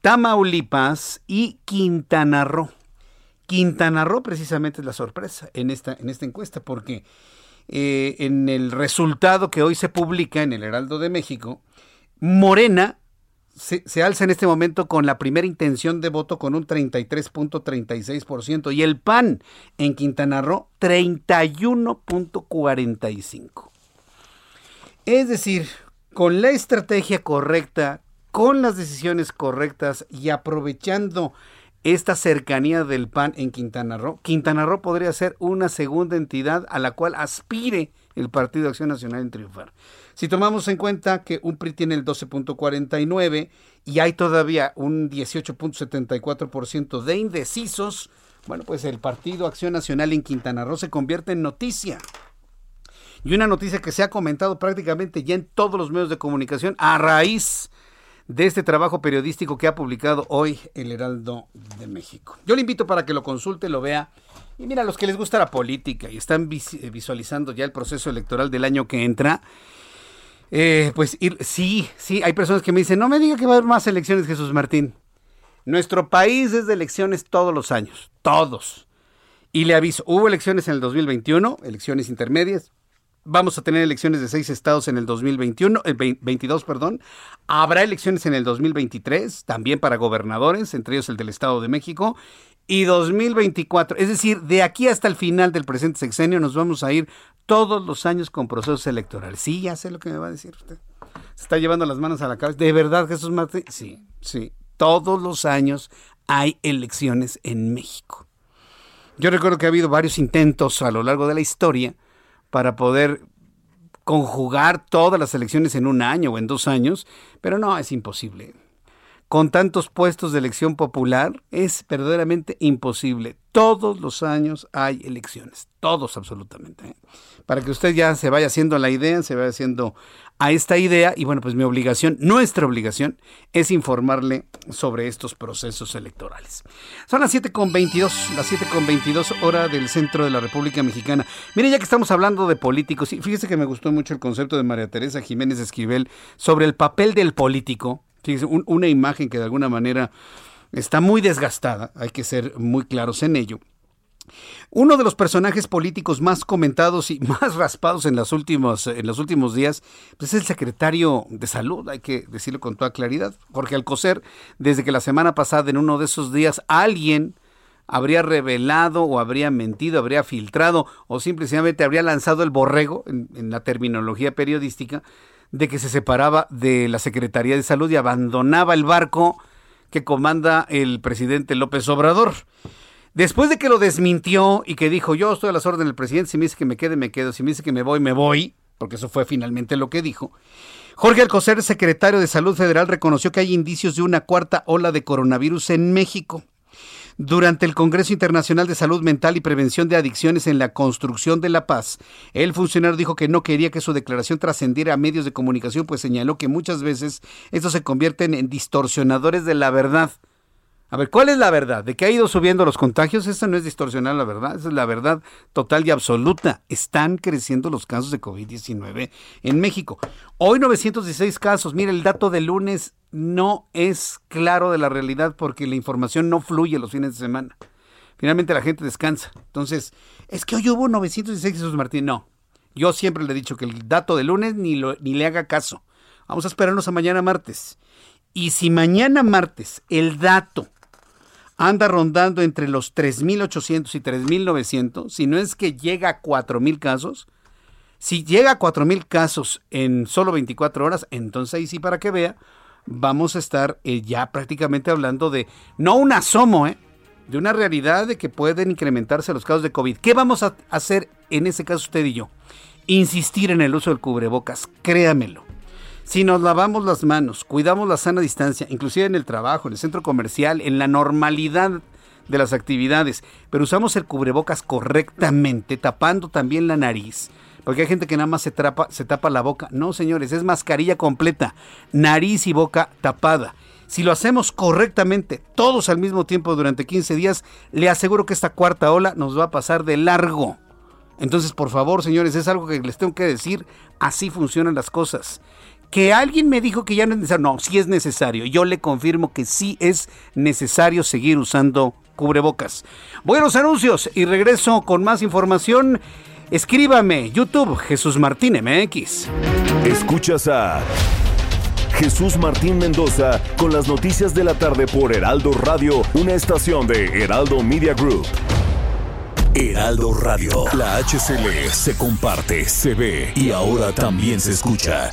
Tamaulipas y Quintana Roo. Quintana Roo precisamente es la sorpresa en esta, en esta encuesta, porque eh, en el resultado que hoy se publica en el Heraldo de México, Morena se, alza en este momento con la primera intención de voto con un 33.36% y el PAN en Quintana Roo 31.45%. Es decir, con la estrategia correcta, con las decisiones correctas y aprovechando esta cercanía del PAN en Quintana Roo, Quintana Roo podría ser una segunda entidad a la cual aspire el Partido Acción Nacional en triunfar. Si tomamos en cuenta que un PRI tiene el 12.49 y hay todavía un 18.74% de indecisos, bueno, pues el Partido Acción Nacional en Quintana Roo se convierte en noticia. Y una noticia que se ha comentado prácticamente ya en todos los medios de comunicación a raíz de este trabajo periodístico que ha publicado hoy el Heraldo de México. Yo le invito para que lo consulte, lo vea. Y mira, los que les gusta la política y están eh, visualizando ya el proceso electoral del año que entra, eh, pues ir, sí, sí, hay personas que me dicen, no me diga que va a haber más elecciones, Jesús Martín. Nuestro país es de elecciones todos los años, todos. Y le aviso, hubo elecciones en el 2021, elecciones intermedias, Vamos a tener elecciones de seis estados en el 2021, el 22, perdón. Habrá elecciones en el 2023, también para gobernadores, entre ellos el del Estado de México. Y 2024, es decir, de aquí hasta el final del presente sexenio nos vamos a ir todos los años con procesos electorales. Sí, ya sé lo que me va a decir usted. Se está llevando las manos a la cabeza. ¿De verdad, Jesús Martín? Sí, sí. Todos los años hay elecciones en México. Yo recuerdo que ha habido varios intentos a lo largo de la historia para poder conjugar todas las elecciones en un año o en dos años, pero no, es imposible. Con tantos puestos de elección popular es verdaderamente imposible. Todos los años hay elecciones, todos absolutamente. ¿eh? Para que usted ya se vaya haciendo la idea, se vaya haciendo a esta idea y bueno, pues mi obligación, nuestra obligación, es informarle sobre estos procesos electorales. Son las 7.22, las 7.22 hora del centro de la República Mexicana. Mire, ya que estamos hablando de políticos, fíjese que me gustó mucho el concepto de María Teresa Jiménez Esquivel sobre el papel del político. Fíjese, una imagen que de alguna manera está muy desgastada, hay que ser muy claros en ello. Uno de los personajes políticos más comentados y <laughs> más raspados en, las últimos, en los últimos días pues es el secretario de Salud, hay que decirlo con toda claridad, Jorge Alcocer, desde que la semana pasada, en uno de esos días, alguien habría revelado o habría mentido, habría filtrado o simplemente habría lanzado el borrego, en, en la terminología periodística, de que se separaba de la Secretaría de Salud y abandonaba el barco que comanda el presidente López Obrador. Después de que lo desmintió y que dijo, yo estoy a las órdenes del presidente, si me dice que me quede, me quedo, si me dice que me voy, me voy, porque eso fue finalmente lo que dijo. Jorge Alcocer, secretario de Salud Federal, reconoció que hay indicios de una cuarta ola de coronavirus en México. Durante el Congreso Internacional de Salud Mental y Prevención de Adicciones en la Construcción de la Paz, el funcionario dijo que no quería que su declaración trascendiera a medios de comunicación, pues señaló que muchas veces estos se convierten en distorsionadores de la verdad. A ver, ¿cuál es la verdad? ¿De que ha ido subiendo los contagios? Esa no es distorsionar la verdad, esa es la verdad total y absoluta. Están creciendo los casos de COVID-19 en México. Hoy 916 casos. Mire, el dato de lunes no es claro de la realidad porque la información no fluye los fines de semana. Finalmente la gente descansa. Entonces, es que hoy hubo 916 Jesús Martín. No, yo siempre le he dicho que el dato de lunes ni le haga caso. Vamos a esperarnos a mañana martes. Y si mañana martes el dato anda rondando entre los 3.800 y 3.900, si no es que llega a 4.000 casos. Si llega a 4.000 casos en solo 24 horas, entonces ahí sí para que vea, vamos a estar eh, ya prácticamente hablando de, no un asomo, ¿eh? de una realidad de que pueden incrementarse los casos de COVID. ¿Qué vamos a hacer en ese caso usted y yo? Insistir en el uso del cubrebocas, créamelo. Si nos lavamos las manos, cuidamos la sana distancia, inclusive en el trabajo, en el centro comercial, en la normalidad de las actividades, pero usamos el cubrebocas correctamente, tapando también la nariz, porque hay gente que nada más se, se tapa la boca. No, señores, es mascarilla completa, nariz y boca tapada. Si lo hacemos correctamente, todos al mismo tiempo durante 15 días, le aseguro que esta cuarta ola nos va a pasar de largo. Entonces, por favor, señores, es algo que les tengo que decir, así funcionan las cosas que alguien me dijo que ya no es necesario. No, sí es necesario. Yo le confirmo que sí es necesario seguir usando cubrebocas. Voy a los anuncios y regreso con más información. Escríbame, YouTube, Jesús Martín MX. Escuchas a Jesús Martín Mendoza con las noticias de la tarde por Heraldo Radio, una estación de Heraldo Media Group. Heraldo Radio, la HCL se comparte, se ve y ahora también se escucha.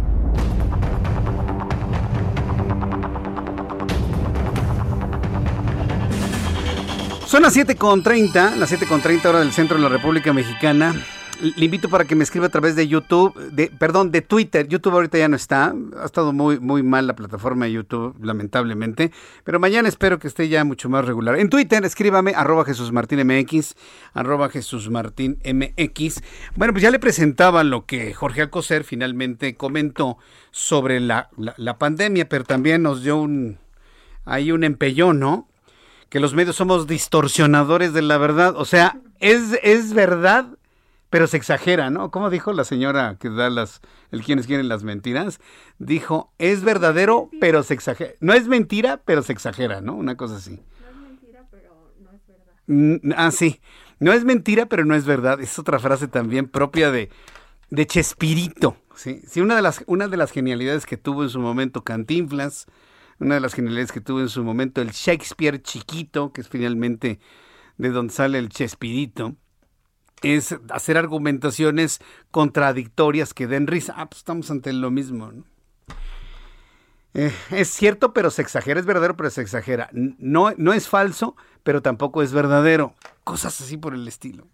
Son las 7.30, las 7.30 hora del centro de la República Mexicana. Le invito para que me escriba a través de YouTube, de, perdón, de Twitter. YouTube ahorita ya no está. Ha estado muy, muy mal la plataforma de YouTube, lamentablemente. Pero mañana espero que esté ya mucho más regular. En Twitter, escríbame, arroba Jesús MX, arroba Jesús Martín MX. Bueno, pues ya le presentaba lo que Jorge Alcocer finalmente comentó sobre la, la, pandemia, pero también nos dio un, ahí un empellón, ¿no? Que los medios somos distorsionadores de la verdad. O sea, es, es verdad, pero se exagera, ¿no? ¿Cómo dijo la señora que da las, el quienes quieren las mentiras? Dijo, es verdadero, pero se exagera. No es mentira, pero se exagera, ¿no? Una cosa así. No es mentira, pero no es verdad. Ah, sí. No es mentira, pero no es verdad. Es otra frase también propia de, de Chespirito. Sí, sí una, de las, una de las genialidades que tuvo en su momento Cantinflas, una de las genialidades que tuvo en su momento el Shakespeare chiquito, que es finalmente de donde sale el Chespirito, es hacer argumentaciones contradictorias que den risa. Ah, pues estamos ante lo mismo. Eh, es cierto, pero se exagera, es verdadero, pero se exagera. No, no es falso, pero tampoco es verdadero. Cosas así por el estilo.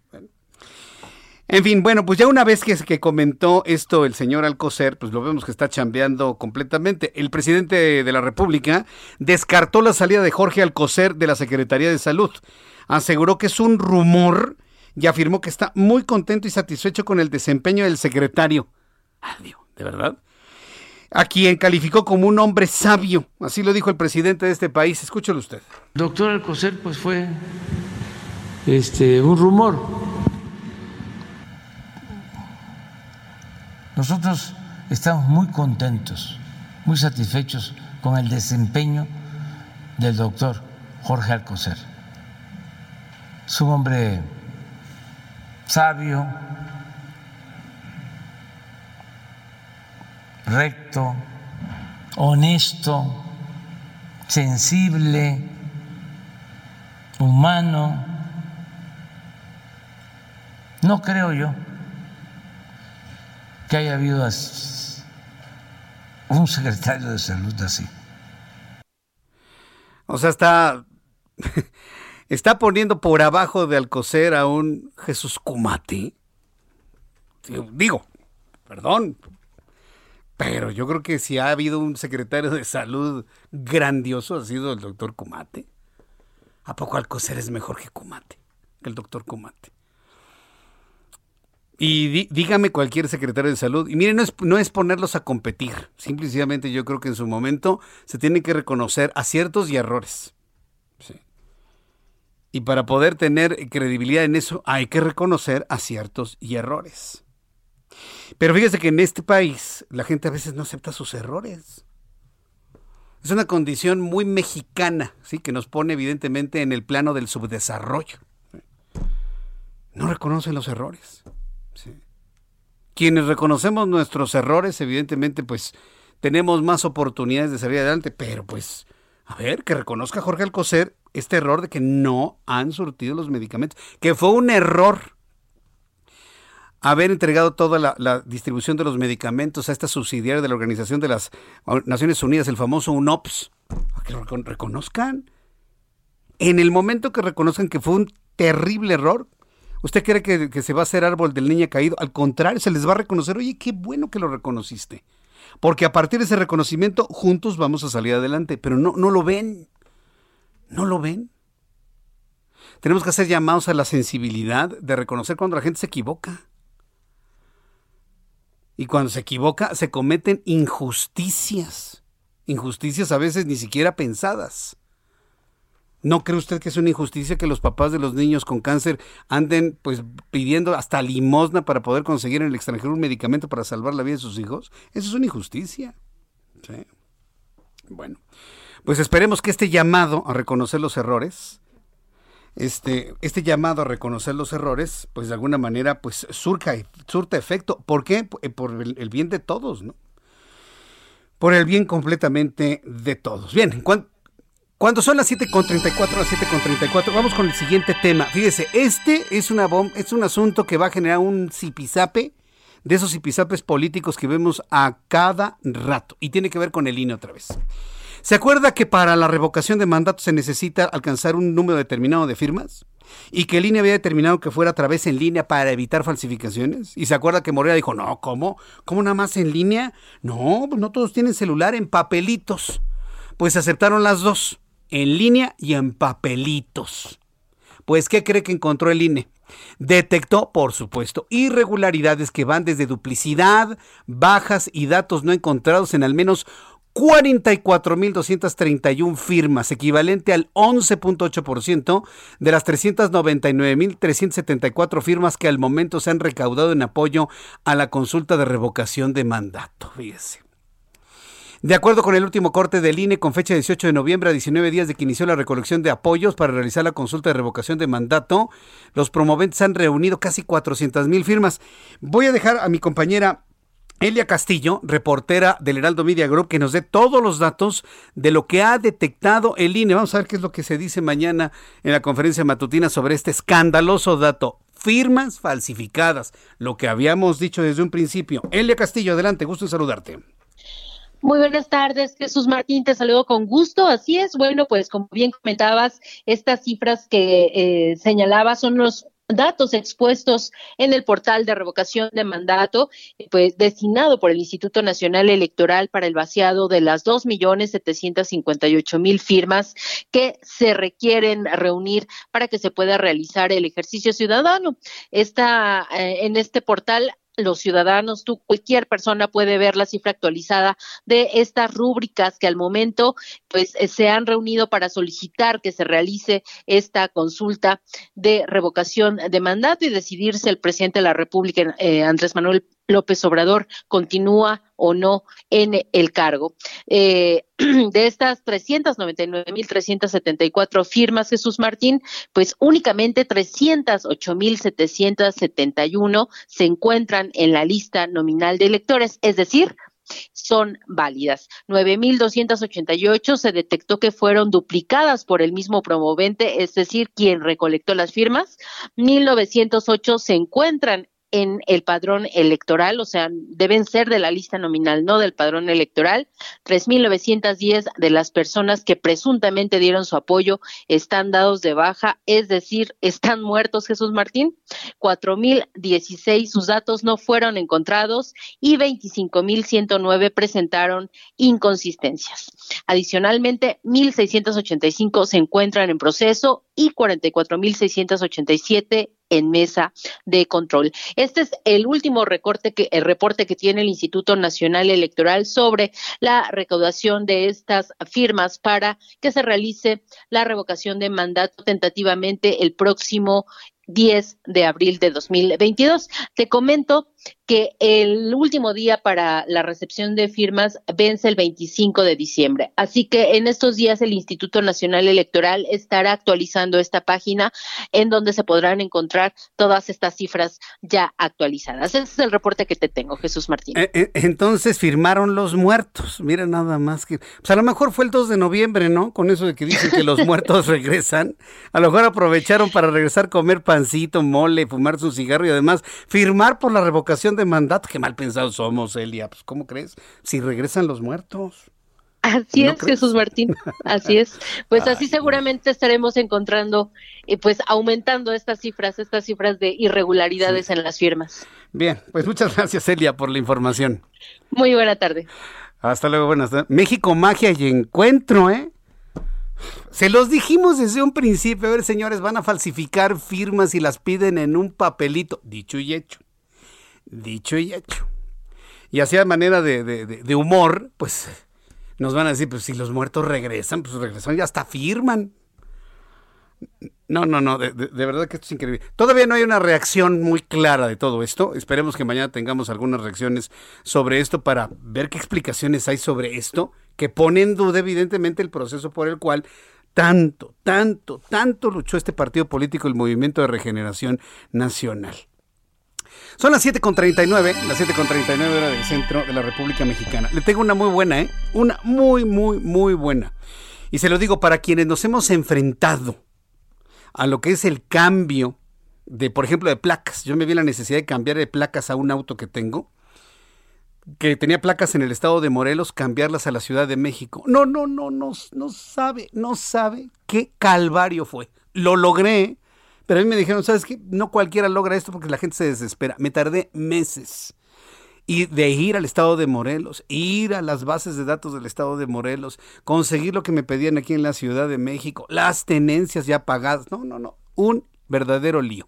En fin, bueno, pues ya una vez que, que comentó esto el señor Alcocer, pues lo vemos que está chambeando completamente. El presidente de la República descartó la salida de Jorge Alcocer de la Secretaría de Salud. Aseguró que es un rumor y afirmó que está muy contento y satisfecho con el desempeño del secretario. Adiós, ¿de verdad? A quien calificó como un hombre sabio. Así lo dijo el presidente de este país. Escúchelo usted. Doctor Alcocer, pues fue este, un rumor Nosotros estamos muy contentos muy satisfechos con el desempeño del doctor Jorge Alcocer. Es un hombre sabio, recto, honesto, sensible, humano. No creo yo que haya habido un secretario de salud así. O sea, está, <laughs> está poniendo por abajo de Alcocer a un Jesús Cumati. Digo, perdón, pero yo creo que si ha habido un secretario de salud grandioso ha sido el doctor Cumate. ¿A poco Alcocer es mejor que Cumate? Que el doctor Cumate. Y dígame cualquier secretario de salud. Y miren, no es, no es ponerlos a competir. Simplemente yo creo que en su momento se tiene que reconocer aciertos y errores. Y para poder tener credibilidad en eso hay que reconocer aciertos y errores. Pero fíjese que en este país la gente a veces no acepta sus errores. Es una condición muy mexicana, ¿sí? que nos pone evidentemente en el plano del subdesarrollo. No reconocen los errores. Quienes reconocemos nuestros errores, evidentemente, pues tenemos más oportunidades de salir adelante, pero pues, a ver, que reconozca Jorge Alcocer este error de que no han surtido los medicamentos, que fue un error haber entregado toda la, distribución de los medicamentos a esta subsidiaria de la Organización de las Naciones Unidas, el famoso UNOPS, a que lo reconozcan. En el momento que reconozcan que fue un terrible error, ¿Usted cree que, se va a hacer árbol del niño caído? Al contrario, se les va a reconocer, oye, qué bueno que lo reconociste. Porque a partir de ese reconocimiento, juntos vamos a salir adelante. Pero no, no lo ven. No lo ven. Tenemos que hacer llamados a la sensibilidad de reconocer cuando la gente se equivoca. Y cuando se equivoca, se cometen injusticias. Injusticias a veces ni siquiera pensadas. ¿No cree usted que es una injusticia que los papás de los niños con cáncer anden pues pidiendo hasta limosna para poder conseguir en el extranjero un medicamento para salvar la vida de sus hijos? Eso es una injusticia. Sí. Bueno, pues esperemos que este llamado a reconocer los errores, este, este llamado a reconocer los errores, pues de alguna manera pues surca, surta efecto. ¿Por qué? Por el, bien de todos, ¿no? Por el bien completamente de todos. Bien, en cuanto cuando son las 7.34, las 7.34, vamos con el siguiente tema. Fíjese, este es, una es un asunto que va a generar un zipizape de esos zipizapes políticos que vemos a cada rato. Y tiene que ver con el INE otra vez. ¿Se acuerda que para la revocación de mandato se necesita alcanzar un número determinado de firmas? Y que el INE había determinado que fuera a través en línea para evitar falsificaciones. Y se acuerda que Morena dijo, no, ¿cómo? ¿Cómo nada más en línea? No, pues no todos tienen celular en papelitos. Pues aceptaron las dos en línea y en papelitos. Pues, ¿qué cree que encontró el INE? Detectó, por supuesto, irregularidades que van desde duplicidad, bajas y datos no encontrados en al menos 44.231 firmas, equivalente al 11.8% de las 399.374 firmas que al momento se han recaudado en apoyo a la consulta de revocación de mandato. Fíjese. De acuerdo con el último corte del INE, con fecha 18 de noviembre, a 19 días de que inició la recolección de apoyos para realizar la consulta de revocación de mandato, los promoventes han reunido casi 400 mil firmas. Voy a dejar a mi compañera Elia Castillo, reportera del Heraldo Media Group, que nos dé todos los datos de lo que ha detectado el INE. Vamos a ver qué es lo que se dice mañana en la conferencia matutina sobre este escandaloso dato. Firmas falsificadas, lo que habíamos dicho desde un principio. Elia Castillo, adelante, gusto en saludarte. Muy buenas tardes, Jesús Martín, te saludo con gusto. Así es, bueno, pues como bien comentabas, estas cifras que eh, señalaba son los datos expuestos en el portal de revocación de mandato, pues destinado por el Instituto Nacional Electoral para el vaciado de las dos millones setecientos cincuenta y ocho mil firmas que se requieren reunir para que se pueda realizar el ejercicio ciudadano. Esta, eh, en este portal los ciudadanos, tú, cualquier persona puede ver la cifra actualizada de estas rúbricas que al momento pues eh, se han reunido para solicitar que se realice esta consulta de revocación de mandato y decidirse el presidente de la República, eh, Andrés Manuel López Obrador continúa o no en el cargo. Eh, <clears throat> de estas 399.374 firmas, Jesús Martín, pues únicamente 308.771 se encuentran en la lista nominal de electores, es decir, son válidas. 9.288 se detectó que fueron duplicadas por el mismo promovente, es decir, quien recolectó las firmas. 1.908 se encuentran en el padrón electoral, o sea, deben ser de la lista nominal, no del padrón electoral. 3.910 de las personas que presuntamente dieron su apoyo están dados de baja, es decir, están muertos, Jesús Martín. 4.016 sus datos no fueron encontrados y 25.109 presentaron inconsistencias. Adicionalmente, 1.685 se encuentran en proceso y 44.687 en mesa de control. Este es el último recorte que, el reporte que tiene el Instituto Nacional Electoral sobre la recaudación de estas firmas para que se realice la revocación de mandato tentativamente el próximo 10 de abril de 2022. Te comento que el último día para la recepción de firmas vence el 25 de diciembre. Así que en estos días el Instituto Nacional Electoral estará actualizando esta página en donde se podrán encontrar todas estas cifras ya actualizadas. Ese es el reporte que te tengo, Jesús Martín. Eh, eh, entonces firmaron los muertos. Mira nada más que... Pues a lo mejor fue el 2 de noviembre, ¿no? Con eso de que dicen que los <laughs> muertos regresan. A lo mejor aprovecharon para regresar comer pancito, mole, fumar su cigarro y además firmar por la revocación de mandato. Qué mal pensados somos, Elia. Pues, ¿cómo crees? Si regresan los muertos. Así es, Jesús Martín, así es. Pues así seguramente estaremos encontrando, eh, pues aumentando estas cifras, estas cifras de irregularidades en las firmas. Bien, pues muchas gracias, Elia, por la información. Muy buena tarde. Hasta luego, buenas tardes. México, magia y encuentro, ¿eh? Se los dijimos desde un principio, a ver, señores, van a falsificar firmas y las piden en un papelito, dicho y hecho. Dicho y hecho. Y así de manera de, humor, pues nos van a decir, pues si los muertos regresan, pues regresan y hasta firman. No, no, no, de, verdad que esto es increíble. Todavía no hay una reacción muy clara de todo esto. Esperemos que mañana tengamos algunas reacciones sobre esto para ver qué explicaciones hay sobre esto, que pone en duda evidentemente el proceso por el cual tanto, tanto, tanto luchó este partido político, el Movimiento de Regeneración Nacional. Son las 7.39, las 7.39 hora del centro de la República Mexicana. Le tengo una muy buena, ¿eh? Una muy, muy, muy buena. Y se lo digo para quienes nos hemos enfrentado a lo que es el cambio de, por ejemplo, de placas. Yo me vi la necesidad de cambiar de placas a un auto que tengo, que tenía placas en el estado de Morelos, cambiarlas a la Ciudad de México. No, no, no, no, no sabe, no sabe qué calvario fue. Lo logré, pero a mí me dijeron, ¿sabes qué? No cualquiera logra esto porque la gente se desespera. Me tardé meses. Y de ir al estado de Morelos, ir a las bases de datos del estado de Morelos, conseguir lo que me pedían aquí en la Ciudad de México, las tenencias ya pagadas. No, no, no. Un verdadero lío.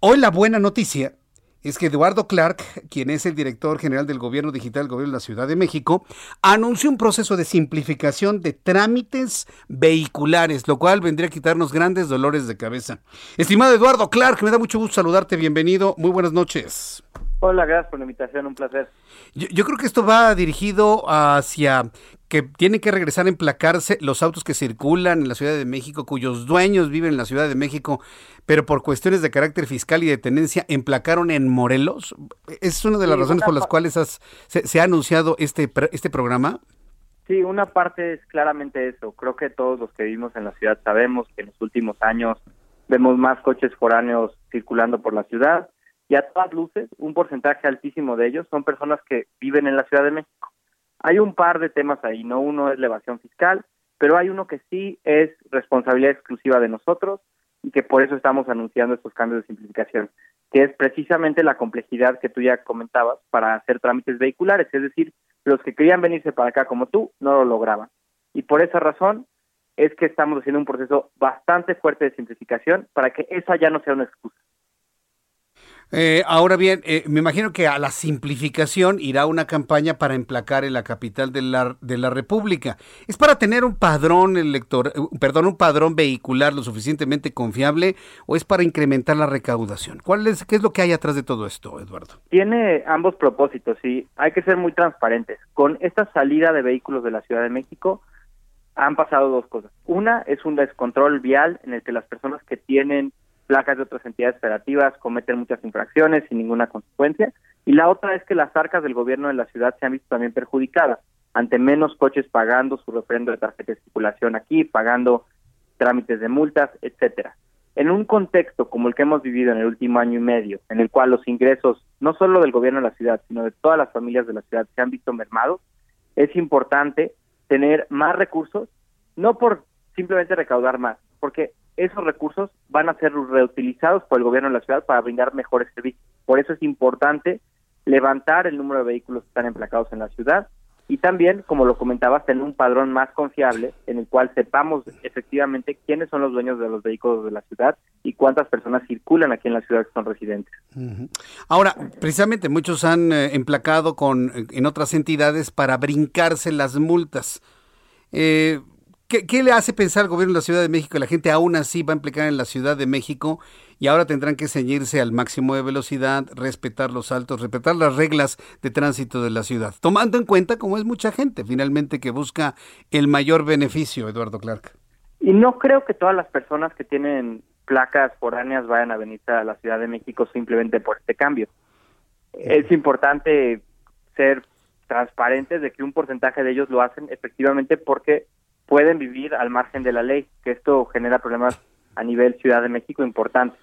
Hoy la buena noticia es que Eduardo Clark, quien es el director general del Gobierno Digital del Gobierno de la Ciudad de México, anunció un proceso de simplificación de trámites vehiculares, lo cual vendría a quitarnos grandes dolores de cabeza. Estimado Eduardo Clark, me da mucho gusto saludarte, bienvenido, muy buenas noches. Hola, gracias por la invitación, un placer. Yo, creo que esto va dirigido hacia que tienen que regresar a emplacarse los autos que circulan en la Ciudad de México, cuyos dueños viven en la Ciudad de México, pero por cuestiones de carácter fiscal y de tenencia emplacaron en Morelos. ¿Es una de las razones por las cuales se, ha anunciado este, este programa? Sí, una parte es claramente eso. Creo que todos los que vivimos en la ciudad sabemos que en los últimos años vemos más coches foráneos circulando por la ciudad y a todas luces, un porcentaje altísimo de ellos son personas que viven en la Ciudad de México. Hay un par de temas ahí, no uno es la evasión fiscal, pero hay uno que sí es responsabilidad exclusiva de nosotros y que por eso estamos anunciando estos cambios de simplificación, que es precisamente la complejidad que tú ya comentabas para hacer trámites vehiculares, es decir, los que querían venirse para acá como tú no lo lograban. Y por esa razón es que estamos haciendo un proceso bastante fuerte de simplificación para que esa ya no sea una excusa. Eh, ahora bien, eh, me imagino que a la simplificación irá una campaña para emplacar en la capital de la, de la República. ¿Es para tener un padrón elector, eh, perdón, un padrón vehicular lo suficientemente confiable o es para incrementar la recaudación? ¿Cuál es, qué es lo que hay atrás de todo esto, Eduardo? Tiene ambos propósitos y hay que ser muy transparentes. Con esta salida de vehículos de la Ciudad de México han pasado dos cosas. Una es un descontrol vial en el que las personas que tienen placas de otras entidades federativas cometen muchas infracciones sin ninguna consecuencia. Y la otra es que las arcas del gobierno de la ciudad se han visto también perjudicadas ante menos coches pagando su referendo de tarjeta de circulación aquí, pagando trámites de multas, etcétera. En un contexto como el que hemos vivido en el último año y medio, en el cual los ingresos no solo del gobierno de la ciudad, sino de todas las familias de la ciudad se han visto mermados, es importante tener más recursos, no por simplemente recaudar más, porque esos recursos van a ser reutilizados por el gobierno de la ciudad para brindar mejores servicios. Por eso es importante levantar el número de vehículos que están emplacados en la ciudad y también, como lo comentabas, tener un padrón más confiable en el cual sepamos efectivamente quiénes son los dueños de los vehículos de la ciudad y cuántas personas circulan aquí en la ciudad que son residentes. Ahora, precisamente muchos han eh, emplacado con en otras entidades para brincarse las multas. Eh, ¿Qué, le hace pensar al gobierno de la Ciudad de México la gente aún así va a implicar en la Ciudad de México y ahora tendrán que ceñirse al máximo de velocidad, respetar los saltos, respetar las reglas de tránsito de la ciudad? Tomando en cuenta como es mucha gente finalmente que busca el mayor beneficio, Eduardo Clark. Y no creo que todas las personas que tienen placas foráneas vayan a venir a la Ciudad de México simplemente por este cambio. Es importante ser transparentes de que un porcentaje de ellos lo hacen efectivamente porque pueden vivir al margen de la ley, que esto genera problemas a nivel Ciudad de México importantes.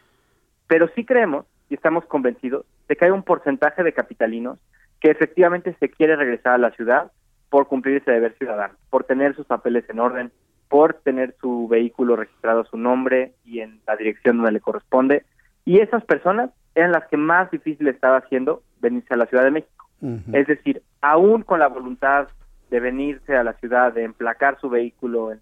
Pero sí creemos y estamos convencidos de que hay un porcentaje de capitalinos que efectivamente se quiere regresar a la ciudad por cumplir ese deber ciudadano, por tener sus papeles en orden, por tener su vehículo registrado a su nombre y en la dirección donde le corresponde. Y esas personas eran las que más difícil estaba haciendo venirse a la Ciudad de México. Es decir, aún con la voluntad de venirse a la ciudad, de emplacar su vehículo en,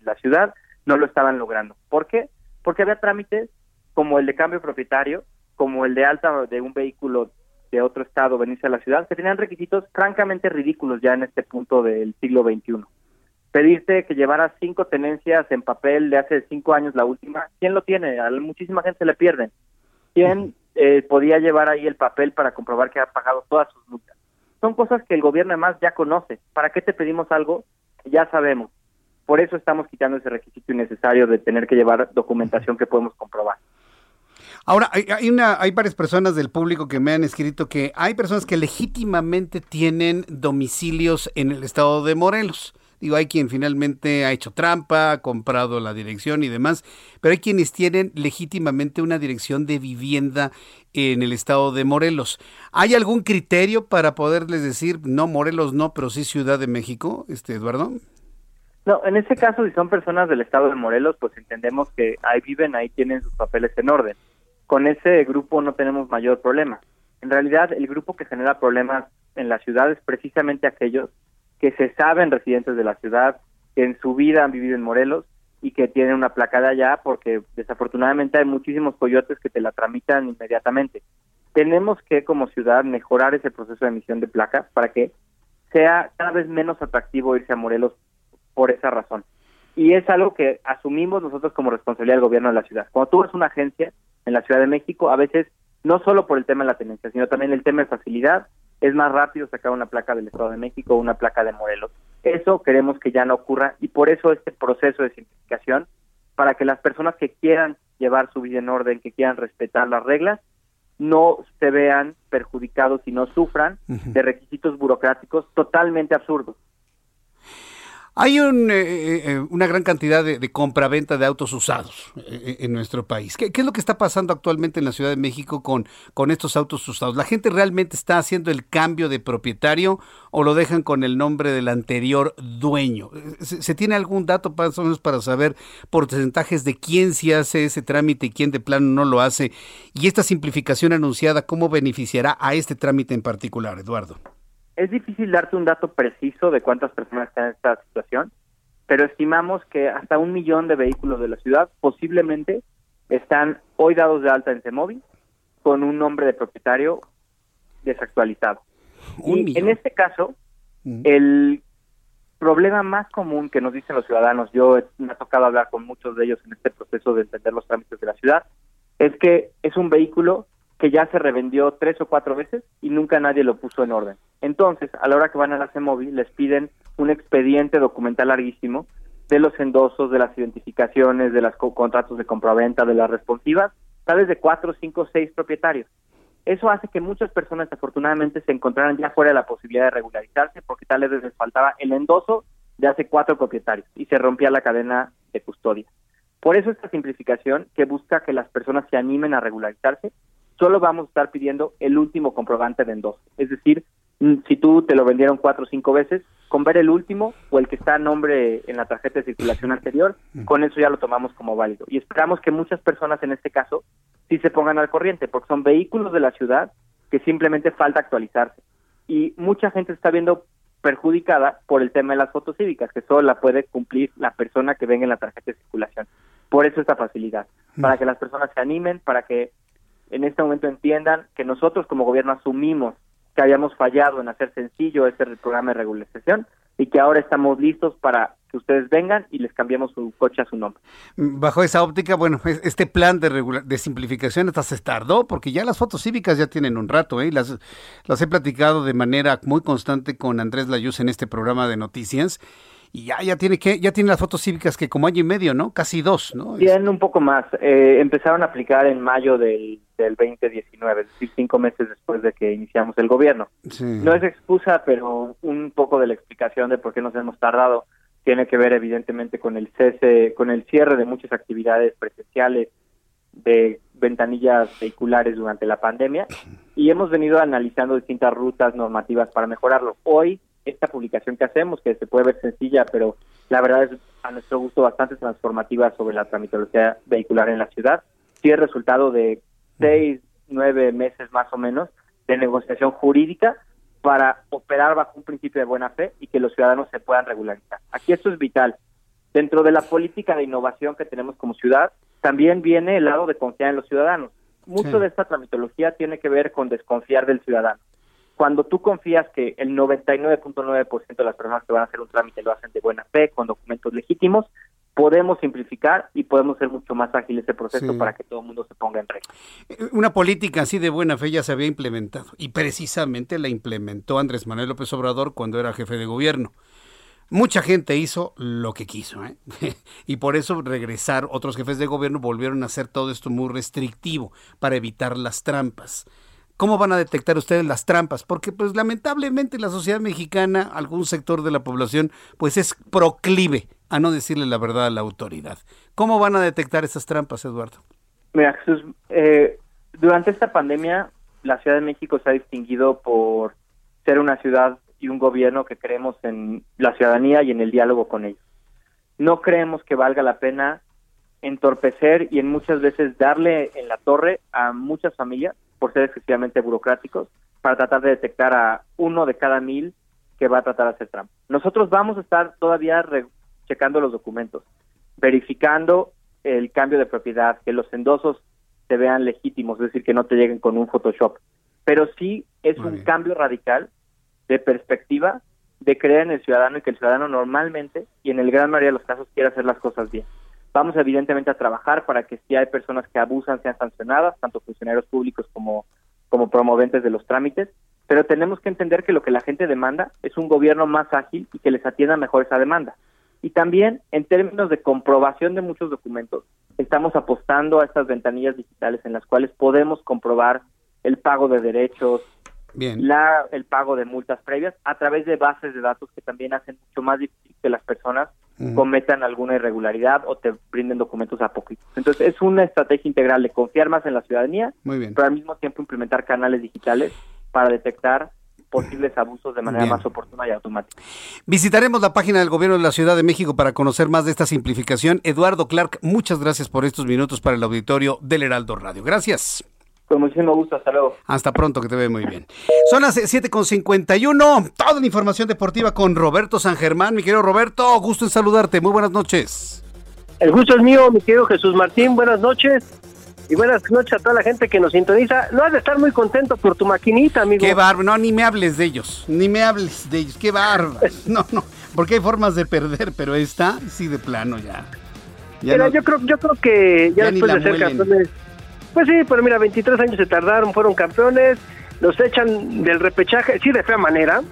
la ciudad, no lo estaban logrando. ¿Por qué? Porque había trámites como el de cambio propietario, como el de alta de un vehículo de otro estado venirse a la ciudad, que tenían requisitos francamente ridículos ya en este punto del siglo XXI. Pedirte que llevara cinco tenencias en papel de hace cinco años la última, ¿quién lo tiene? A muchísima gente se le pierden. ¿Quién eh, podía llevar ahí el papel para comprobar que ha pagado todas sus multas? Son cosas que el gobierno además ya conoce. ¿Para qué te pedimos algo ya sabemos? Por eso estamos quitando ese requisito innecesario de tener que llevar documentación que podemos comprobar. Ahora, hay, una, hay varias personas del público que me han escrito que hay personas que legítimamente tienen domicilios en el estado de Morelos. Digo, hay quien finalmente ha hecho trampa, ha comprado la dirección y demás, pero hay quienes tienen legítimamente una dirección de vivienda en el estado de Morelos. ¿Hay algún criterio para poderles decir, no, Morelos no, pero sí Ciudad de México, este Eduardo? No, en ese caso, si son personas del estado de Morelos, pues entendemos que ahí viven, ahí tienen sus papeles en orden. Con ese grupo no tenemos mayor problema. En realidad, el grupo que genera problemas en la ciudad es precisamente aquellos que se saben residentes de la ciudad, que en su vida han vivido en Morelos y que tienen una placa de allá porque desafortunadamente hay muchísimos coyotes que te la tramitan inmediatamente. Tenemos que como ciudad mejorar ese proceso de emisión de placas para que sea cada vez menos atractivo irse a Morelos por esa razón. Y es algo que asumimos nosotros como responsabilidad del gobierno de la ciudad. Cuando tú ves una agencia en la Ciudad de México, a veces no solo por el tema de la tenencia, sino también el tema de facilidad es más rápido sacar una placa del Estado de México o una placa de Morelos. Eso queremos que ya no ocurra y por eso este proceso de simplificación, para que las personas que quieran llevar su vida en orden, que quieran respetar las reglas, no se vean perjudicados y no sufran de requisitos burocráticos totalmente absurdos. Hay un, eh, eh, eh, una gran cantidad de, de compra-venta de autos usados en nuestro país. ¿Qué, es lo que está pasando actualmente en la Ciudad de México con, con estos autos usados? ¿La gente realmente está haciendo el cambio de propietario o lo dejan con el nombre del anterior dueño? ¿Se, tiene algún dato menos para saber porcentajes de quién se hace ese trámite y quién de plano no lo hace? Y esta simplificación anunciada, ¿cómo beneficiará a este trámite en particular, Eduardo? Es difícil darte un dato preciso de cuántas personas están en esta situación, pero estimamos que hasta un millón de vehículos de la ciudad posiblemente están hoy dados de alta en CEMOVI con un nombre de propietario desactualizado. y en este caso, el problema más común que nos dicen los ciudadanos, yo me ha tocado hablar con muchos de ellos en este proceso de entender los trámites de la ciudad, es que es un vehículo que ya se revendió tres o cuatro veces y nunca nadie lo puso en orden. Entonces, a la hora que van a la CEMOVI, les piden un expediente documental larguísimo de los endosos, de las identificaciones, de los contratos de compraventa, de las responsivas, tal vez de cuatro, cinco, seis propietarios. Eso hace que muchas personas, afortunadamente, se encontraran ya fuera de la posibilidad de regularizarse porque tal vez les faltaba el endoso de hace cuatro propietarios y se rompía la cadena de custodia. Por eso esta simplificación que busca que las personas se animen a regularizarse, solo vamos a estar pidiendo el último comprobante de endoso. Es decir, mm, si tú te lo vendieron cuatro o cinco veces, con ver el último o el que está a nombre en la tarjeta de circulación anterior, con eso ya lo tomamos como válido. Y esperamos que muchas personas en este caso sí se pongan al corriente, porque son vehículos de la ciudad que simplemente falta actualizarse. Y mucha gente está viendo perjudicada por el tema de las fotos cívicas, que solo la puede cumplir la persona que venga en la tarjeta de circulación. Por eso esta facilidad, para que las personas se animen, para que en este momento entiendan que nosotros como gobierno asumimos que habíamos fallado en hacer sencillo ese programa de regularización y que ahora estamos listos para que ustedes vengan y les cambiemos su coche a su nombre. Bajo esa óptica, bueno, este plan de, de simplificación hasta se tardó porque ya las fotos cívicas ya tienen un rato, ¿eh? Las, las he platicado de manera muy constante con Andrés Layuz en este programa de noticias y ya, ya tiene que, ya tiene las fotos cívicas que como año y medio, ¿no? Casi dos, ¿no? Tienen un poco más. Eh, empezaron a aplicar en mayo del, del 2019, es decir, cinco meses después de que iniciamos el gobierno. No es excusa, pero un poco de la explicación de por qué nos hemos tardado tiene que ver evidentemente con el cese, con el cierre de muchas actividades presenciales de ventanillas vehiculares durante la pandemia y hemos venido analizando distintas rutas normativas para mejorarlo. Hoy esta publicación que hacemos, que se puede ver sencilla, pero la verdad es a nuestro gusto bastante transformativa sobre la tramitología vehicular en la ciudad, sí es resultado de seis, nueve meses más o menos de negociación jurídica para operar bajo un principio de buena fe y que los ciudadanos se puedan regularizar. Aquí esto es vital. Dentro de la política de innovación que tenemos como ciudad, también viene el lado de confiar en los ciudadanos. Mucho de esta tramitología tiene que ver con desconfiar del ciudadano cuando tú confías que el 99.9% de las personas que van a hacer un trámite lo hacen de buena fe, con documentos legítimos, podemos simplificar y podemos ser mucho más ágiles ese proceso para que todo el mundo se ponga en regla. Eh, una política así de buena fe ya se había implementado y precisamente la implementó Andrés Manuel López Obrador cuando era jefe de gobierno. Mucha gente hizo lo que quiso, ¿eh? <laughs> y por eso regresar otros jefes de gobierno volvieron a hacer todo esto muy restrictivo para evitar las trampas. ¿Cómo van a detectar ustedes las trampas? Porque pues lamentablemente la sociedad mexicana, algún sector de la población, pues es proclive a no decirle la verdad a la autoridad. ¿Cómo van a detectar esas trampas, Eduardo? Mira, Jesús, eh, durante esta pandemia la Ciudad de México se ha distinguido por ser una ciudad y un gobierno que creemos en la ciudadanía y en el diálogo con ellos. No creemos que valga la pena entorpecer y en muchas veces darle en la torre a muchas familias por ser excesivamente burocráticos, para tratar de detectar a uno de cada mil que va a tratar de hacer trampa. Nosotros vamos a estar todavía checando los documentos, verificando el cambio de propiedad, que los endosos se vean legítimos, es decir, que no te lleguen con un Photoshop. Pero sí es un cambio radical de perspectiva de creer en el ciudadano y que el ciudadano normalmente y en el gran mayoría de los casos quiere hacer las cosas bien. Vamos evidentemente a trabajar para que si hay personas que abusan sean sancionadas, tanto funcionarios públicos como, como promoventes de los trámites, pero tenemos que entender que lo que la gente demanda es un gobierno más ágil y que les atienda mejor esa demanda. Y también en términos de comprobación de muchos documentos, estamos apostando a estas ventanillas digitales en las cuales podemos comprobar el pago de derechos, La, el pago de multas previas a través de bases de datos que también hacen mucho más difícil que las personas cometan alguna irregularidad o te brinden documentos apócrifos. Entonces es una estrategia integral de confiar más en la ciudadanía, pero al mismo tiempo implementar canales digitales para detectar posibles abusos de manera más oportuna y automática. Visitaremos la página del Gobierno de la Ciudad de México para conocer más de esta simplificación. Eduardo Clark, muchas gracias por estos minutos para el auditorio del Heraldo Radio. Gracias. Con muchísimo gusto, hasta luego. Hasta pronto, que te ve muy bien. Son las 7.51, toda la información deportiva con Roberto San Germán. Mi querido Roberto, gusto en saludarte, muy buenas noches. El gusto es mío, mi querido Jesús Martín, buenas noches. Y buenas noches a toda la gente que nos sintoniza. No has de estar muy contento por tu maquinita, amigo. Qué bárbaro, no, ni me hables de ellos, ni me hables de ellos, qué bárbaro. <laughs> No, no, porque hay formas de perder, pero esta sí de plano ya. mira, yo creo, yo creo que ya, después de ser campeones, pues sí, pero mira, 23 años se tardaron, fueron campeones, los echan del repechaje, sí de fea manera,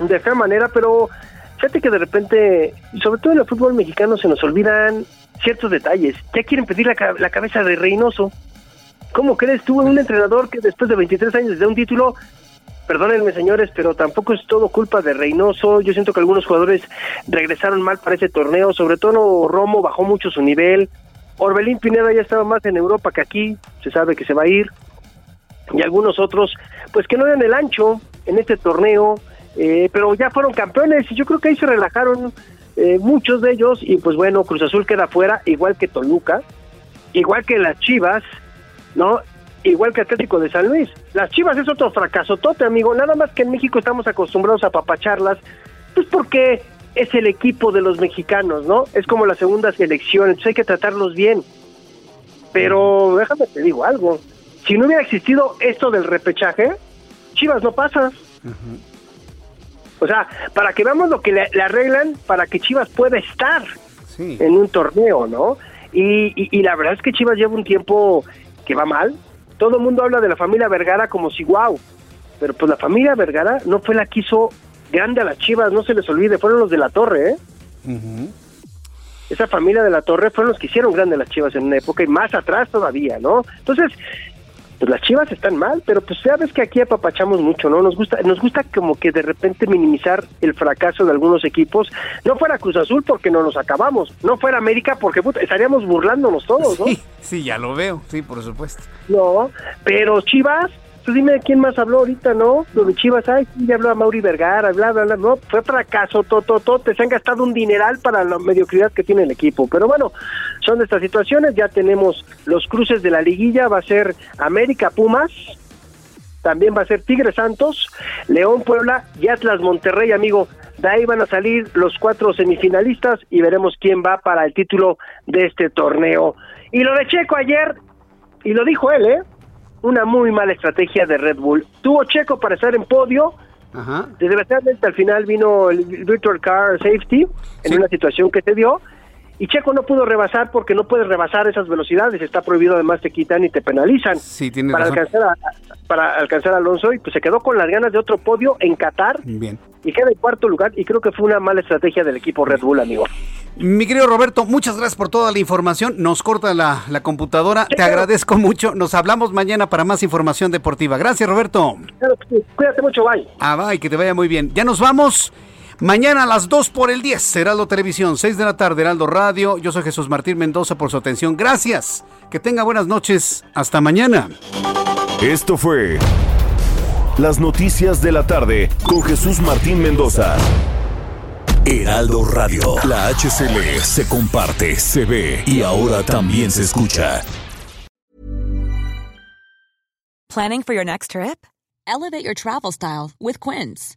de fea manera, pero fíjate que de repente, sobre todo en el fútbol mexicano, se nos olvidan ciertos detalles. Ya quieren pedir la, la cabeza de Reynoso. ¿Cómo crees tú un entrenador que después de 23 años de un título, perdónenme señores, pero tampoco es todo culpa de Reynoso. Yo siento que algunos jugadores regresaron mal para ese torneo, sobre todo Romo bajó mucho su nivel. Orbelín Pineda ya estaba más en Europa que aquí, se sabe que se va a ir. Y algunos otros, pues que no eran el ancho en este torneo, eh, pero ya fueron campeones y yo creo que ahí se relajaron eh, muchos de ellos y pues bueno, Cruz Azul queda fuera, igual que Toluca, igual que las Chivas, ¿no? Igual que Atlético de San Luis. Las Chivas es otro fracaso tote, amigo. Nada más que en México estamos acostumbrados a papacharlas, pues porque es el equipo de los mexicanos, ¿no? Es como la segunda selección, entonces hay que tratarlos bien. Pero déjame te digo algo. Si no hubiera existido esto del repechaje, Chivas no pasa. O sea, para que veamos lo que le, arreglan para que Chivas pueda estar en un torneo, ¿no? Y, la verdad es que Chivas lleva un tiempo que va mal. Todo el mundo habla de la familia Vergara como si wow, pero pues la familia Vergara no fue la que hizo grande a las Chivas, no se les olvide, fueron los de la Torre, ¿eh? Esa familia de la Torre fueron los que hicieron grande a las Chivas en una época y más atrás todavía, ¿no? Entonces, pues las Chivas están mal, pero pues sabes que aquí apapachamos mucho, ¿no? Nos gusta, nos gusta como que de repente minimizar el fracaso de algunos equipos. No fuera Cruz Azul porque no nos acabamos, no fuera América porque estaríamos burlándonos todos, ¿no? Sí, sí, ya lo veo, sí, por supuesto. No, pero Chivas pues dime quién más habló ahorita, ¿no? Lo Chivas, ay, sí, ya habló a Mauri Vergara, bla, bla, bla, no, fue fracaso, todo, te se han gastado un dineral para la mediocridad que tiene el equipo, pero bueno, son estas situaciones, ya tenemos los cruces de la liguilla, va a ser América Pumas, también va a ser Tigre Santos, León Puebla y Atlas Monterrey, amigo. De ahí van a salir los cuatro semifinalistas y veremos quién va para el título de este torneo. Y lo de Checo ayer, y lo dijo él, ¿eh? Una muy mala estrategia de Red Bull. Tuvo Checo para estar en podio, desgraciadamente al final vino el Virtual Car Safety en una situación que se dio y Checo no pudo rebasar porque no puedes rebasar esas velocidades, está prohibido además te quitan y te penalizan sí, tiene para alcanzar a, para alcanzar a Alonso y pues se quedó con las ganas de otro podio en Qatar. Bien. Y queda en cuarto lugar y creo que fue una mala estrategia del equipo Red Bull, amigo. Mi querido Roberto, muchas gracias por toda la información. Nos corta la, computadora. Te agradezco mucho. Nos hablamos mañana para más información deportiva. Gracias, Roberto. Cuídate mucho, bye. Ah, bye, que te vaya muy bien. Ya nos vamos. Mañana a las 2 por el 10, Heraldo Televisión, 6 de la tarde, Heraldo Radio. Yo soy Jesús Martín Mendoza por su atención. Gracias. Que tenga buenas noches. Hasta mañana. Esto fue Las Noticias de la Tarde con Jesús Martín Mendoza. Heraldo Radio. La HCL se comparte, se ve y ahora también se escucha. Planning for your next trip? Elevate your travel style with Quince.